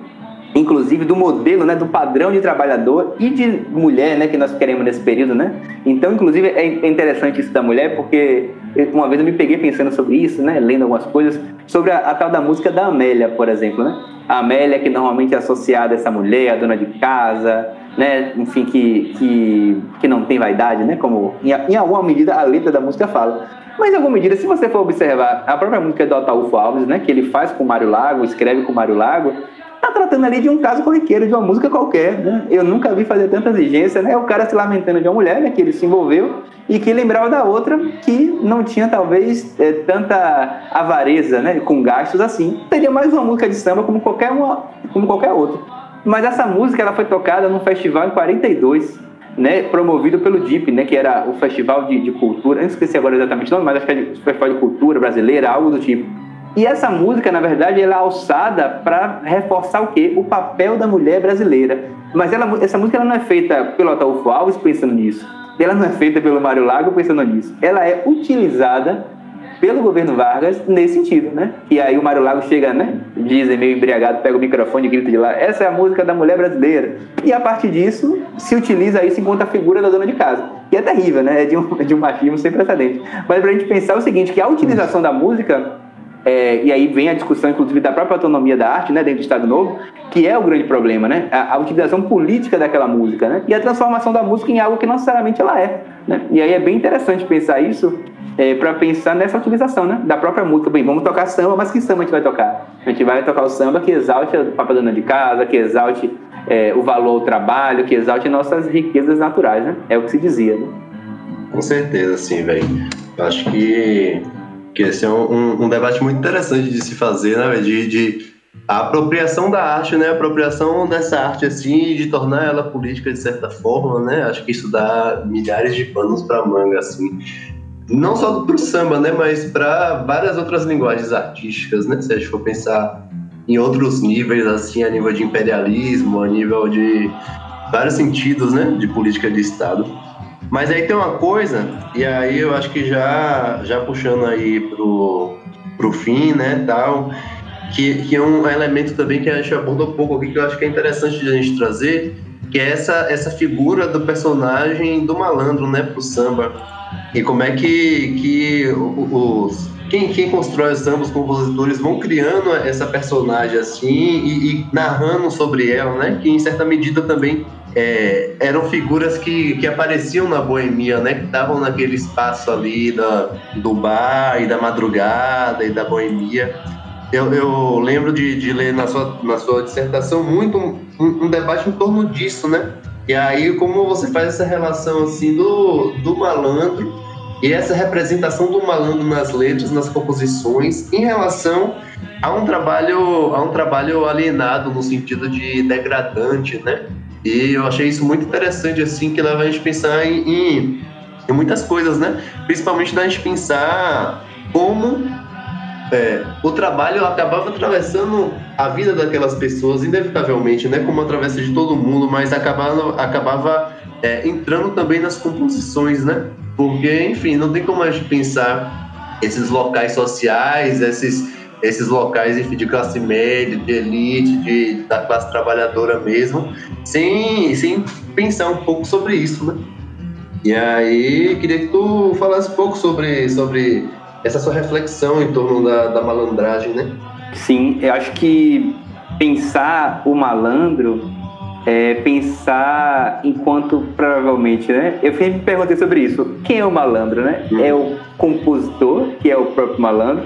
inclusive do modelo, né, do padrão de trabalhador e de mulher, né, que nós queremos nesse período, né? Então, inclusive é interessante isso da mulher porque uma vez eu me peguei pensando sobre isso, né, lendo algumas coisas sobre a, a tal da música da Amélia, por exemplo, né? A Amélia que normalmente é associada a essa mulher, a dona de casa, né, enfim, que, que, que não tem vaidade, né, como em, em alguma medida a letra da música fala. Mas em alguma medida, se você for observar a própria música do Ataúfo Alves, né, que ele faz com o Mário Lago, escreve com o Mário Lago, tá tratando ali de um caso corriqueiro, de uma música qualquer, né? Eu nunca vi fazer tanta exigência, né? O cara se lamentando de uma mulher, né, que ele se envolveu e que lembrava da outra que não tinha talvez é, tanta avareza, né, com gastos assim. Teria mais uma música de samba como qualquer uma, como qualquer outra. Mas essa música ela foi tocada num festival em 42 né, promovido pelo DIP, né, que era o Festival de, de Cultura, eu não esqueci agora exatamente o nome, mas acho que é o Festival de Cultura Brasileira, algo do tipo. E essa música, na verdade, ela é alçada para reforçar o quê? O papel da mulher brasileira. Mas ela, essa música ela não é feita pelo Ataúfo Alves pensando nisso. Ela não é feita pelo Mário Lago pensando nisso. Ela é utilizada pelo governo Vargas nesse sentido, né? E aí o Mário Lago chega, né? Dizem meio embriagado, pega o microfone e grita de lá: essa é a música da mulher brasileira. E a partir disso, se utiliza isso enquanto a figura da dona de casa. Que é terrível, né? É de um, de um machismo sem precedente. Mas pra gente pensar o seguinte: que a utilização da música é, e aí vem a discussão, inclusive, da própria autonomia da arte, né, dentro do Estado Novo, que é o grande problema, né? A, a, utilização política daquela música, né? E a transformação da música em algo que não necessariamente ela é. Né? E aí é bem interessante pensar isso é, para pensar nessa utilização né, da própria música. Bem, vamos tocar samba, mas que samba a gente vai tocar? A gente vai tocar o samba que exalte a papai dona de casa, que exalte é, o valor ao trabalho, que exalte nossas riquezas naturais, né? É o que se dizia, né? Com certeza, sim, velho. Acho que, que esse é um, um, debate muito interessante de se fazer, né, de, de a apropriação da arte, né? A apropriação dessa arte, assim, de tornar ela política de certa forma, né? Acho que isso dá milhares de panos para manga, assim não só para o samba, né, mas para várias outras linguagens artísticas, né? Se a gente for pensar em outros níveis, assim, a nível de imperialismo, a nível de vários sentidos, né, de política de Estado. Mas aí tem uma coisa, e aí eu acho que já, já puxando aí pro, pro fim, né, tal, que, que é um elemento também que a gente aborda um pouco aqui, que eu acho que é interessante de a gente trazer, que é essa, essa figura do personagem do malandro, né, pro samba e como é que, que os, quem, quem constrói os sambas, os compositores vão criando essa personagem assim e, e, narrando sobre ela, né? Que em certa medida também é, eram figuras que, que apareciam na boemia, né? Que estavam naquele espaço ali da, do bar e da madrugada e da boemia. Eu, eu lembro de, de ler na sua, na sua dissertação muito um, um debate em torno disso, né? E aí, como você faz essa relação assim do, do malandro e essa representação do malandro nas letras, nas composições, em relação a um trabalho, a um trabalho alienado no sentido de degradante, né? E eu achei isso muito interessante, assim, que leva a gente pensar em, em, em muitas coisas, né? Principalmente da gente pensar como é, o trabalho acabava atravessando a vida daquelas pessoas, inevitavelmente, né? Como atravessa de todo mundo, mas acabava, acabava é, entrando também nas composições, né? Porque, enfim, não tem como a gente pensar esses locais sociais, esses, esses locais de classe média, de elite, de, da classe trabalhadora mesmo, sem, sem pensar um pouco sobre isso, né? E aí, queria que tu falasse um pouco sobre, sobre essa sua reflexão em torno da, da malandragem, né? Sim, eu acho que pensar o malandro é pensar enquanto provavelmente, né? Eu sempre me perguntei sobre isso. Quem é o malandro, né? Hum. É o compositor, que é o próprio malandro,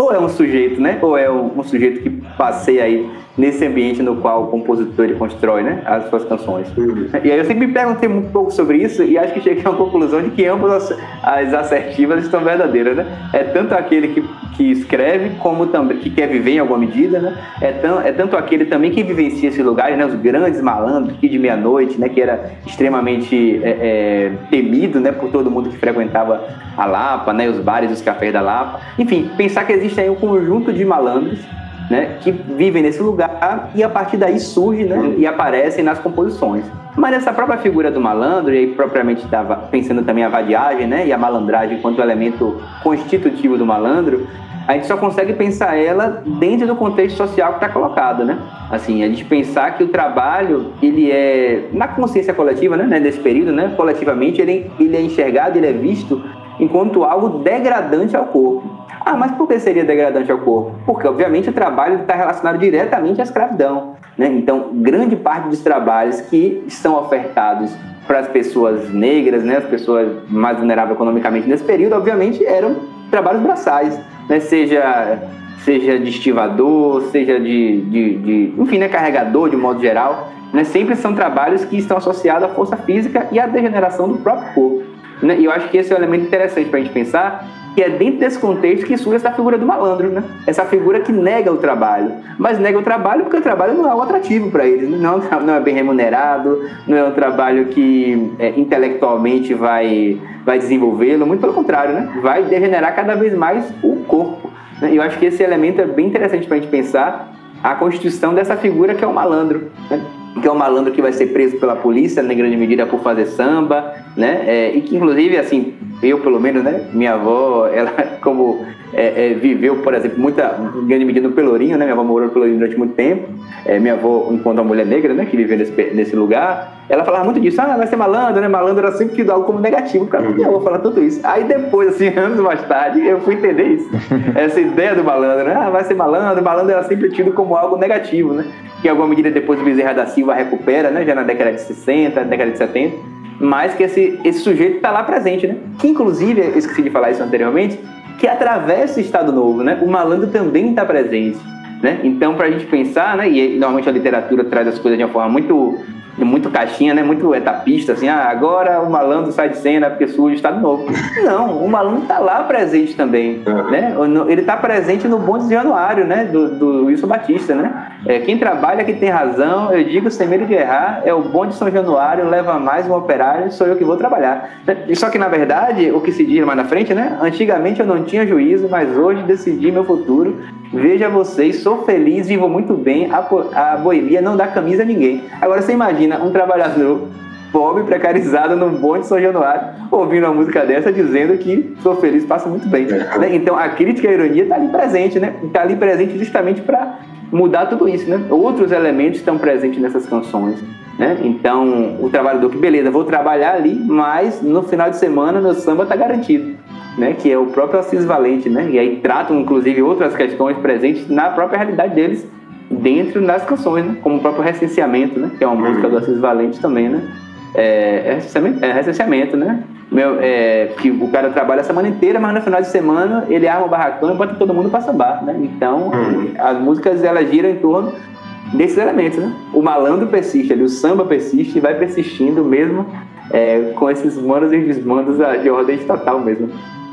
ou é um sujeito, né? Ou é um, sujeito que passeia aí nesse ambiente no qual o compositor ele constrói né, as suas canções. Uhum. E aí eu sempre me perguntei muito pouco sobre isso e acho que cheguei a uma conclusão de que ambas as assertivas estão verdadeiras. Né? É tanto aquele que, que escreve como também que quer viver em alguma medida, né? é, tão, é tanto aquele também que vivencia esse lugar, né? os grandes malandros que de meia-noite, né? que era extremamente é, é, temido né? por todo mundo que frequentava a Lapa, né? os bares, os cafés da Lapa. Enfim, pensar que existe aí um conjunto de malandros né, que vivem nesse lugar e a partir daí surge né, e aparecem nas composições. Mas essa própria figura do malandro, e aí propriamente estava pensando também a vadiagem né, e a malandragem enquanto elemento constitutivo do malandro, a gente só consegue pensar ela dentro do contexto social que está colocado, né? Assim, a gente pensar que o trabalho, ele é, na consciência coletiva, né, nesse período, né, coletivamente, ele, ele é enxergado, ele é visto enquanto algo degradante ao corpo. Ah, mas por que seria degradante ao corpo? Porque, obviamente, o trabalho está relacionado diretamente à escravidão. Né? Então, grande parte dos trabalhos que são ofertados para as pessoas negras, né, as pessoas mais vulneráveis economicamente nesse período, obviamente, eram trabalhos braçais, né? seja, seja de estivador, seja de, de, de enfim, né, carregador de modo geral. Né? Sempre são trabalhos que estão associados à força física e à degeneração do próprio corpo. Né? E eu acho que esse é um elemento interessante para a gente pensar, que é dentro desse contexto que surge essa figura do malandro, né? Essa figura que nega o trabalho. Mas nega o trabalho porque o trabalho não é um atrativo para eles. Né? Não, não é bem remunerado, não é um trabalho que é, intelectualmente vai, vai desenvolvê-lo. Muito pelo contrário, né? Vai degenerar cada vez mais o corpo. Né? Eu acho que esse elemento é bem interessante para a gente pensar a constituição dessa figura que é o malandro. Né? que é um malandro que vai ser preso pela polícia, na grande medida por fazer samba, né? É, e que, inclusive, assim, eu pelo menos, né? Minha avó, ela, como é, é, viveu, por exemplo, muita, em grande medida no Pelourinho, né? Minha avó morou no Pelourinho durante muito tempo. É, minha avó, enquanto uma mulher negra, né? Que viveu nesse, nesse lugar, ela falava muito disso. Ah, vai ser malandro, né? Malandro era sempre tido algo como negativo. Cara, minha avó fala tudo isso. Aí depois, assim, anos mais tarde, eu fui entender isso. Essa ideia do malandro, né? Ah, vai ser malandro. Malandro era sempre tido como algo negativo, né? Que em alguma medida depois o Bezerra da Silva recupera, né? Já na década de 60, década de 70. Mas que esse, esse sujeito está lá presente, né? Que inclusive, eu esqueci de falar isso anteriormente, que atravessa o Estado Novo, né? O malandro também está presente, né? Então, para a gente pensar, né? E normalmente a literatura traz as coisas de uma forma muito muito caixinha, né? Muito etapista, assim, ah, agora o malandro sai de cena porque surge o Estado Novo. Não, o malandro está lá presente também, né? Ele está presente no bonde de Januário, né? Do, do Wilson Batista, né? É, quem trabalha que tem razão, eu digo sem medo de errar, é o bonde de São Januário, leva mais um operário, sou eu que vou trabalhar. Só que, na verdade, o que se diz mais na frente, né? Antigamente eu não tinha juízo, mas hoje decidi meu futuro. Veja vocês, sou feliz, vivo muito bem, a, a boemia não dá camisa a ninguém. Agora você imagina um trabalhador pobre, precarizado no bonde de São Januário, ouvindo uma música dessa dizendo que sou feliz, passa muito bem. É. Né? Então a crítica e a ironia está ali presente, né? Está ali presente justamente para mudar tudo isso, né? Outros elementos estão presentes nessas canções, né? Então o trabalhador que beleza, vou trabalhar ali, mas no final de semana meu samba está garantido. Né, que é o próprio Assis Valente, né, e aí tratam inclusive outras questões presentes na própria realidade deles, dentro das canções, né? Como o próprio recenseamento, né? Que é uma música do Assis Valente também, né? É, é, recenseamento, é recenseamento, né? Meu, é, que o cara trabalha a semana inteira, mas no final de semana ele arma o barracão e bota todo mundo para sambar, né? Então, uhum. as músicas elas giram em torno desses elementos, né? O malandro persiste ali, o samba persiste e vai persistindo mesmo é, com esses manos e desmandos de ordem estatal mesmo.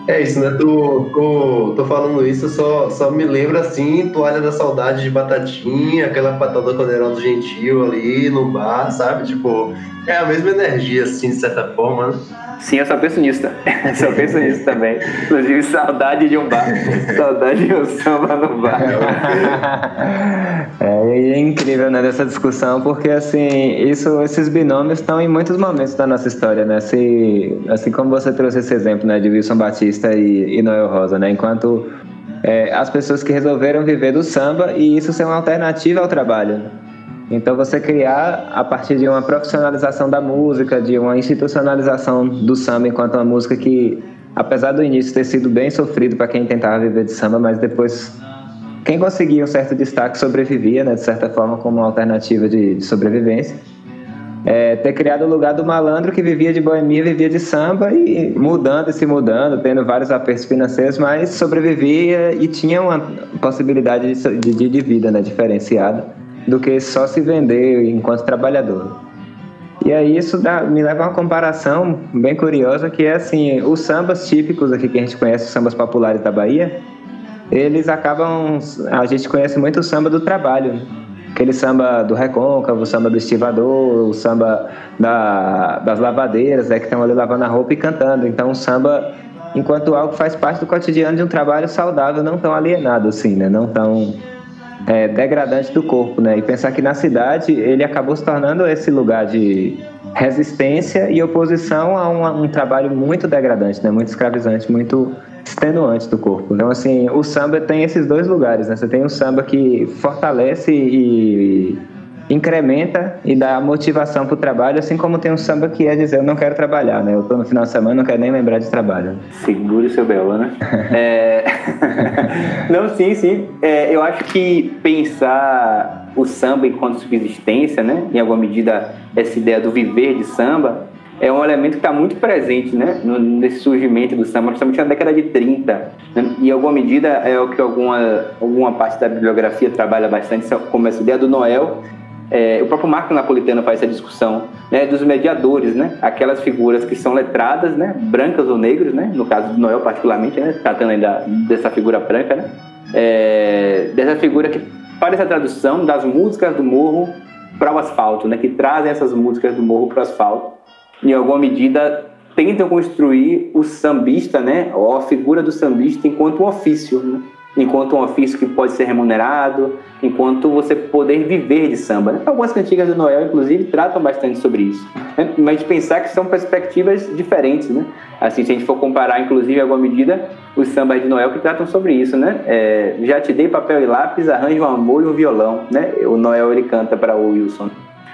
É isso, né? Tu, tu, tô falando isso, só, só me lembra assim, toalha da saudade de batatinha, aquela patada com o Gentil ali no bar, sabe? Tipo, é a mesma energia, assim, de certa forma, né? Sim, eu só penso nisso, tá? só penso nisso também. Inclusive, saudade de um bar. saudade de um samba no bar. É, é incrível, né, dessa discussão, porque, assim, isso, esses binômios estão em muitos momentos da nossa história, né? Se, assim como você trouxe esse exemplo, né, de Wilson Batista e, e Noel Rosa, né? Enquanto é, as pessoas que resolveram viver do samba e isso ser uma alternativa ao trabalho, né? Então, você criar a partir de uma profissionalização da música, de uma institucionalização do samba enquanto uma música que, apesar do início ter sido bem sofrido para quem tentava viver de samba, mas depois quem conseguia um certo destaque sobrevivia, né, de certa forma, como uma alternativa de, de sobrevivência. É, ter criado o lugar do malandro que vivia de boemia, vivia de samba e mudando e se mudando, tendo vários apertos financeiros, mas sobrevivia e tinha uma possibilidade de, de, de vida né, diferenciada do que só se vender enquanto trabalhador. E aí isso dá, me leva a uma comparação bem curiosa que é assim, os sambas típicos aqui que a gente conhece, os sambas populares da Bahia, eles acabam, a gente conhece muito o samba do trabalho, né? aquele samba do recôncavo, o samba do estivador, o samba da, das lavadeiras, né, que estão ali lavando a roupa e cantando. Então o samba, enquanto algo faz parte do cotidiano de um trabalho saudável, não tão alienado assim, né, não tão é, degradante do corpo, né? E pensar que na cidade ele acabou se tornando esse lugar de resistência e oposição a um, um trabalho muito degradante, né? Muito escravizante, muito extenuante do corpo. Então, assim, o samba tem esses dois lugares, né? Você tem o samba que fortalece e incrementa e dá motivação para o trabalho, assim como tem um samba que é dizer eu não quero trabalhar, né? Eu estou no final de semana, não quero nem lembrar de trabalho. Segure seu belo, né? é... não, sim, sim. É, eu acho que pensar o samba enquanto subsistência, né? Em alguma medida, essa ideia do viver de samba é um elemento que está muito presente né, nesse surgimento do samba, principalmente na década de 30. Né? E, em alguma medida, é o que alguma, alguma parte da bibliografia trabalha bastante, como essa ideia do Noel, é, o próprio Marco Napolitano faz essa discussão né, dos mediadores, né, aquelas figuras que são letradas, né, brancas ou negras, né, no caso do Noel particularmente, né, tratando ainda dessa figura branca, né, é, dessa figura que faz essa tradução das músicas do morro para o asfalto, né, que trazem essas músicas do morro para o asfalto, em alguma medida tentam construir o sambista, né, ou a figura do sambista enquanto um ofício, né, enquanto um ofício que pode ser remunerado, enquanto você poder viver de samba. Né? Algumas cantigas do Noel, inclusive, tratam bastante sobre isso. Né? Mas pensar que são perspectivas diferentes, né? Assim, se a gente for comparar, inclusive, em alguma medida, os sambas de Noel que tratam sobre isso, né? É, já te dei papel e lápis, arranjo um amor e um violão, né? O Noel, ele canta para o Wilson.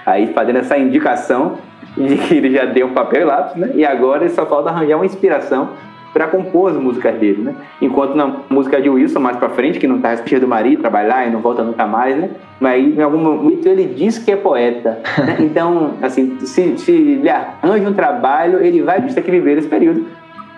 Aí, fazendo essa indicação de que ele já deu papel e lápis, né? E agora só falta arranjar uma inspiração para compor as músicas dele, né? Enquanto na música de Wilson, mais para frente, que não tá cheio do marido, trabalhar e não volta nunca mais, né? Mas em algum momento ele diz que é poeta. Né? Então, assim, se, se ele arranja um trabalho, ele vai ter que viver esse período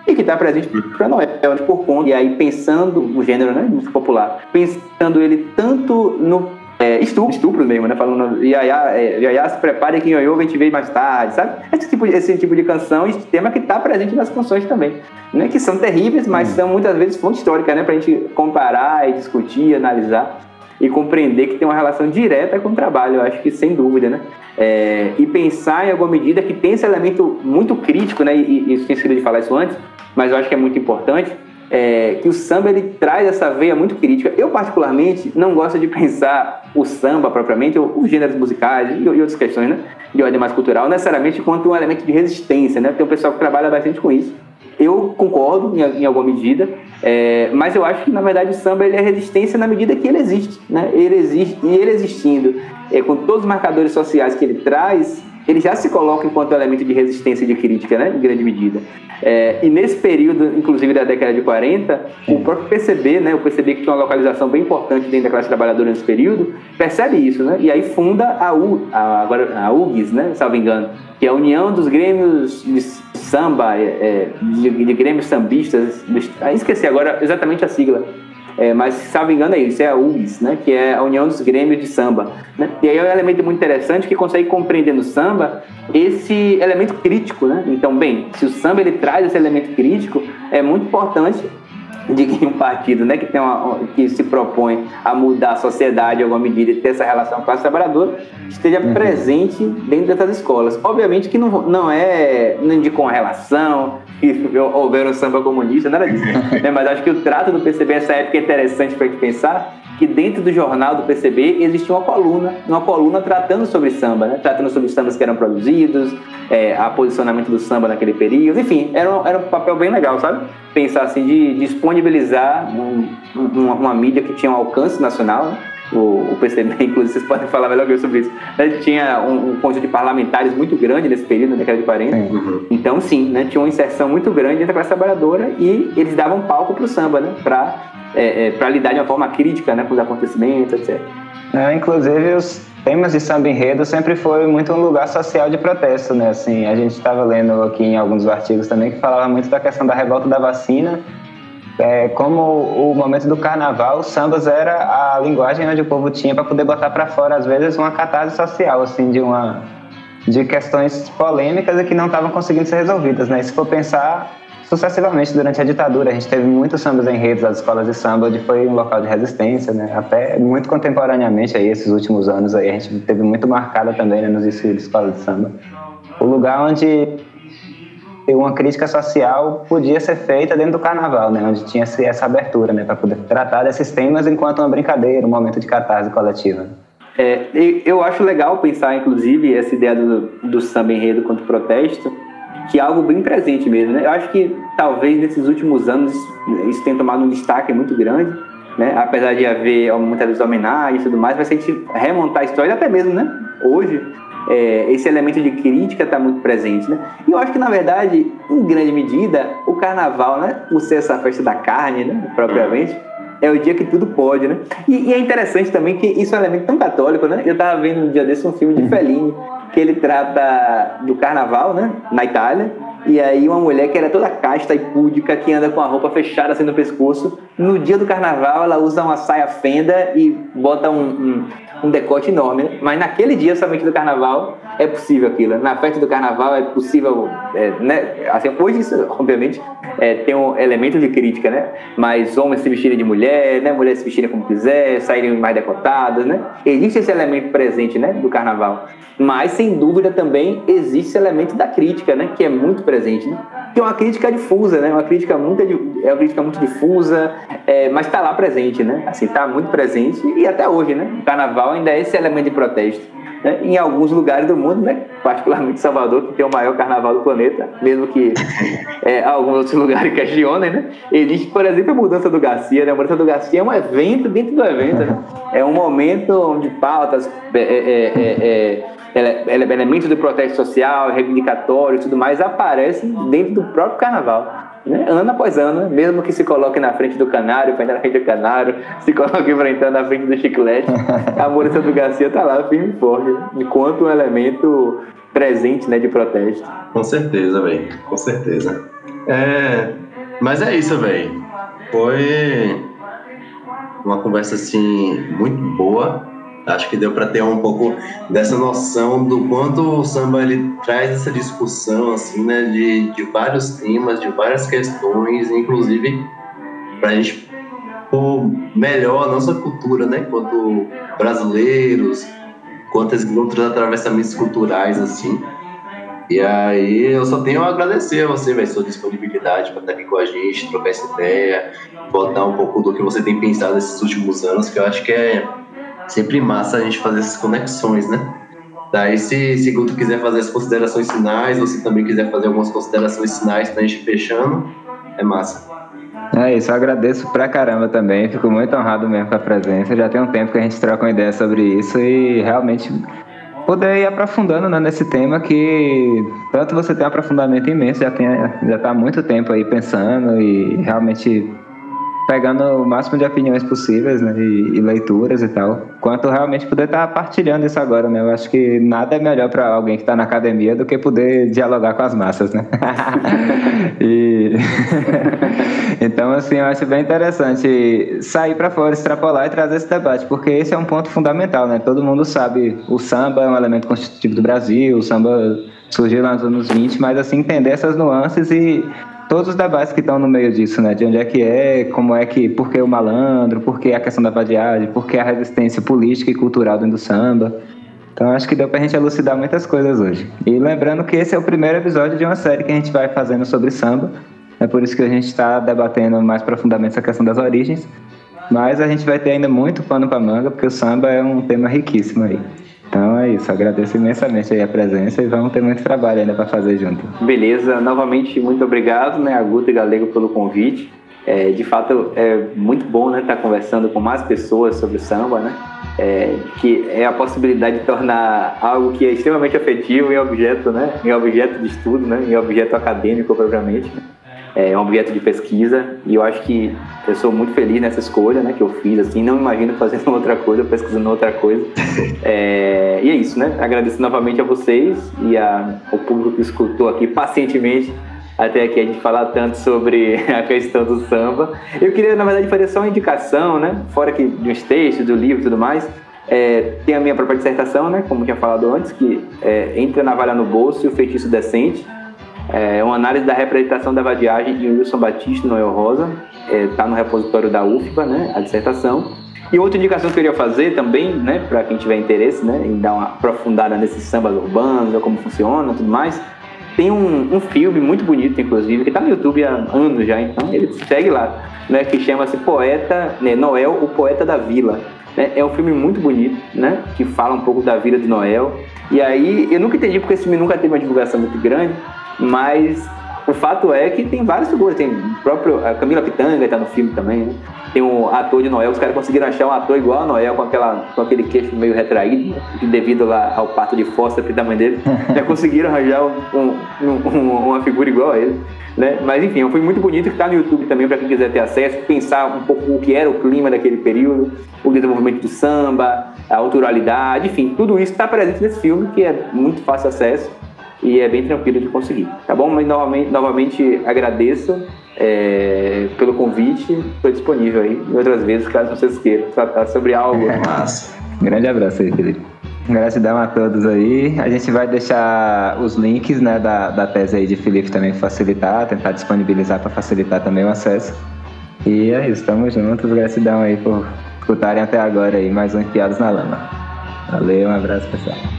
e que está presente para Noel, por conta. E aí, pensando o gênero, né, música popular, pensando ele tanto no é, estupro, estupro mesmo, né? Falando, Yaya, é, Yaya se prepare que Ioiô vem te ver mais tarde, sabe? Esse tipo, esse tipo de canção e tema que está presente nas canções também, né? Que são terríveis, mas hum. são muitas vezes fonte histórica, né? Pra gente comparar e discutir, analisar e compreender que tem uma relação direta com o trabalho, eu acho que sem dúvida, né? É, e pensar em alguma medida que tem esse elemento muito crítico, né? E, e eu tinha de falar isso antes, mas eu acho que é muito importante, é, que o samba ele traz essa veia muito crítica. Eu, particularmente, não gosto de pensar o samba propriamente, ou os gêneros musicais e, e outras questões né, de ordem mais cultural, necessariamente quanto um elemento de resistência. Né? Tem um pessoal que trabalha bastante com isso. Eu concordo em, em alguma medida, é, mas eu acho que, na verdade, o samba ele é resistência na medida que ele existe. Né? Ele existe e ele existindo, é, com todos os marcadores sociais que ele traz, ele já se coloca enquanto elemento de resistência e de crítica, né, em grande medida. É, e nesse período, inclusive da década de 40, o próprio PCB, né, o PCB que tinha uma localização bem importante dentro da classe trabalhadora nesse período, percebe isso, né, e aí funda a, U, a, agora, a UGS, né, salvo engano, que é a União dos Grêmios de Samba, é, é de, de, Grêmios Sambistas, esqueci agora exatamente a sigla, É, mas, se não me engano, é isso, é a UBS, né? Que é a União dos Grêmios de Samba. Né? E aí é um elemento muito interessante que consegue compreender no samba esse elemento crítico, né? Então, bem, se o samba ele traz esse elemento crítico, é muito importante de que um partido né, que, tem uma, que se propõe a mudar a sociedade em alguma medida e ter essa relação com a classe trabalhadora esteja uhum. presente dentro dessas escolas. Obviamente que não, não é, não indica uma relação, que houver um samba comunista, nada disso. né? Mas acho que o trato do PCB nessa época é interessante para a gente pensar que dentro do jornal do PCB existia uma coluna, uma coluna tratando sobre samba, né? tratando sobre os sambas que eram produzidos, é, a posicionamento do samba naquele período, enfim, era um, era um papel bem legal, sabe? Pensar assim de disponibilizar um, uma, uma mídia que tinha um alcance nacional, né? o, o PCB, inclusive, vocês podem falar melhor que eu sobre isso. Né? Tinha um, um, conjunto de parlamentares muito grande nesse período, na década de 40. Uhum. Então, sim, né? tinha uma inserção muito grande entre a classe trabalhadora e eles davam palco para o samba, né? Para é, é, para lidar de uma forma crítica né, com os acontecimentos, etc. É, inclusive, os temas de samba enredo sempre foi muito um lugar social de protesto, né? Assim, a gente estava lendo aqui em alguns artigos também que falava muito da questão da revolta da vacina, é, como o momento do carnaval, o sambas era a linguagem onde o povo tinha para poder botar para fora, às vezes, uma catarse social, assim, de uma de questões polêmicas e que não estavam conseguindo ser resolvidas, né? E se for pensar, sucessivamente durante a ditadura. A gente teve muitos sambas em redes, as escolas de samba, onde foi um local de resistência, né? Até muito contemporaneamente aí, esses últimos anos aí, a gente teve muito marcada também né, nos desfiles de escolas de samba. O lugar onde uma crítica social podia ser feita dentro do carnaval, né? Onde tinha essa abertura, né? Para poder tratar desses temas enquanto uma brincadeira, um momento de catarse coletiva. É, eu acho legal pensar, inclusive, essa ideia do, do samba enredo contra o protesto, que é algo bem presente mesmo. Né? Eu acho que talvez nesses últimos anos isso tenha tomado um destaque muito grande, né? apesar de haver muitas vezes homenagens e tudo mais, mas se a gente remontar a história, até mesmo né? hoje, é, esse elemento de crítica está muito presente. Né? E eu acho que, na verdade, em grande medida, o carnaval, né? por ser essa festa da carne, né? propriamente, é o dia que tudo pode, né? E, e, é interessante também que isso é um elemento tão católico, né? Eu estava vendo um dia desse um filme de Fellini, que ele trata do carnaval, né? Na Itália. E aí uma mulher que era toda casta e púdica, que anda com a roupa fechada assim no pescoço, no dia do carnaval ela usa uma saia fenda e bota um, um, um decote enorme. Né? Mas naquele dia somente do carnaval é possível aquilo. Na festa do carnaval é possível, é, né? Assim, hoje isso, obviamente, é, tem um elemento de crítica, né? Mas homens se vestirem de mulher, né? Mulheres se vestirem como quiser, saírem mais decotadas, né? Existe esse elemento presente, né? Do carnaval. Mas, sem dúvida, também existe esse elemento da crítica, né? Que é muito presente, né? É uma crítica difusa, né? Uma crítica muito, é uma crítica muito difusa, é, mas está lá presente, né? Assim, está muito presente e até hoje, né? O carnaval ainda é esse elemento de protesto né, em alguns lugares do mundo, né, particularmente Salvador, que tem o maior carnaval do planeta, mesmo que é, alguns outros lugares questionem, né, existe, por exemplo, a mudança do Garcia. Né, a mudança do Garcia é um evento dentro do evento, né, é um momento onde pautas, é, é, é, elementos do protesto social, reivindicatório e tudo mais aparecem dentro do próprio carnaval né? ano após ano, mesmo que se coloque na frente do canário, para entrar na frente do canário, se coloque entrar na frente do chiclete, a Maurícia do Garcia está lá firme e forte, enquanto um elemento presente né, de protesto. Com certeza, velho, com certeza. É, mas é isso, velho. Foi uma conversa assim muito boa acho que deu para ter um pouco dessa noção do quanto o samba ele traz essa discussão assim, né, de, de vários temas, de várias questões, inclusive para a gente pôr melhor a nossa cultura, né, quanto brasileiros, quantos outros atravessamentos culturais assim. E aí eu só tenho a agradecer a você, velho, sua disponibilidade para estar aqui com a gente, trocar essa ideia, botar um pouco do que você tem pensado nesses últimos anos, que eu acho que é sempre massa a gente fazer essas conexões, né? Daí, se, se Guto quiser fazer as considerações finais, se também quiser fazer algumas considerações finais pra gente fechando, é massa. É isso, eu agradeço pra caramba também, fico muito honrado mesmo com a presença. Já tem um tempo que a gente troca uma ideia sobre isso e realmente poder ir aprofundando né, nesse tema que tanto você tem um aprofundamento imenso, já tem já está há muito tempo aí pensando e realmente pegando o máximo de opiniões possíveis, né, e, e leituras e tal, quanto realmente poder estar tá partilhando isso agora, né? Eu acho que nada é melhor para alguém que está na academia do que poder dialogar com as massas, né? e então assim, eu acho bem interessante sair para fora, extrapolar e trazer esse debate, porque esse é um ponto fundamental, né? Todo mundo sabe, o samba é um elemento constitutivo do Brasil, o samba surgiu nos anos 20, mas assim entender essas nuances e todos os debates que estão no meio disso, né? De onde é que é, como é que, por que o malandro, por que a questão da vadiagem, por que a resistência política e cultural dentro do samba. Então acho que deu pra gente elucidar muitas coisas hoje. E lembrando que esse é o primeiro episódio de uma série que a gente vai fazendo sobre samba. É por isso que a gente está debatendo mais profundamente essa questão das origens. Mas a gente vai ter ainda muito pano para manga, porque o samba é um tema riquíssimo aí. Então é isso, agradeço imensamente a presença e vamos ter muito trabalho ainda para fazer junto. Beleza, novamente muito obrigado, né, a Guto e Galego pelo convite. É, de fato é muito bom né, estar tá conversando com mais pessoas sobre o samba, né? É, que é a possibilidade de tornar algo que é extremamente afetivo em objeto, né? Em objeto de estudo, né? Em objeto acadêmico propriamente. É um objeto de pesquisa e eu acho que eu sou muito feliz nessa escolha né, que eu fiz, assim, não imagino fazendo outra coisa, pesquisando outra coisa. É, e é isso, né? Agradeço novamente a vocês e a, ao público que escutou aqui pacientemente até aqui a gente falar tanto sobre a questão do samba. Eu queria, na verdade, fazer só uma indicação, né? Fora que uns textos, do livro e tudo mais. É, tem a minha própria dissertação, né? Como tinha falado antes, que é Entre a Navalha no Bolso e o Feitiço Decente é uma análise da representação da vadiagem de Wilson Batista Noel Rosa. Está é, no repositório da UFBA, né, a dissertação. E outra indicação que eu queria fazer também, né, para quem tiver interesse né, em dar uma aprofundada nesses sambas urbanos, como funciona tudo mais, tem um, um, filme muito bonito, inclusive, que está no YouTube há anos já, então ele segue lá, né, que chama-se Poeta, né, Noel, o Poeta da Vila. Né, é um filme muito bonito, né, que fala um pouco da vida de Noel. E aí, eu nunca entendi porque esse filme nunca teve uma divulgação muito grande, mas o fato é que tem várias figuras. Tem o próprio. A Camila Pitanga está no filme também, né? Tem um ator de Noel, os caras conseguiram achar um ator igual a Noel, com, aquela, com aquele queixo meio retraído, devido lá ao parto de Foster da mãe dele. Já conseguiram arranjar um, um, um, uma figura igual a ele. Né? Mas enfim, é filme muito bonito que está no YouTube também para quem quiser ter acesso, pensar um pouco o que era o clima daquele período, o desenvolvimento do samba, a autoralidade, enfim, tudo isso está presente nesse filme que é muito fácil acesso e é bem tranquilo de conseguir, tá bom? Mas novamente, novamente agradeço é, pelo convite, estou disponível aí outras vezes, caso vocês queiram tratar sobre algo. Massa. Grande abraço aí, Felipe. Gratidão a todos aí. A gente vai deixar os links né, da, da tese aí de Felipe também facilitar, tentar disponibilizar para facilitar também o acesso. E é isso, estamos juntos. Gratidão aí por escutarem até agora aí mais um Enfiados na Lama. Valeu, um abraço pessoal.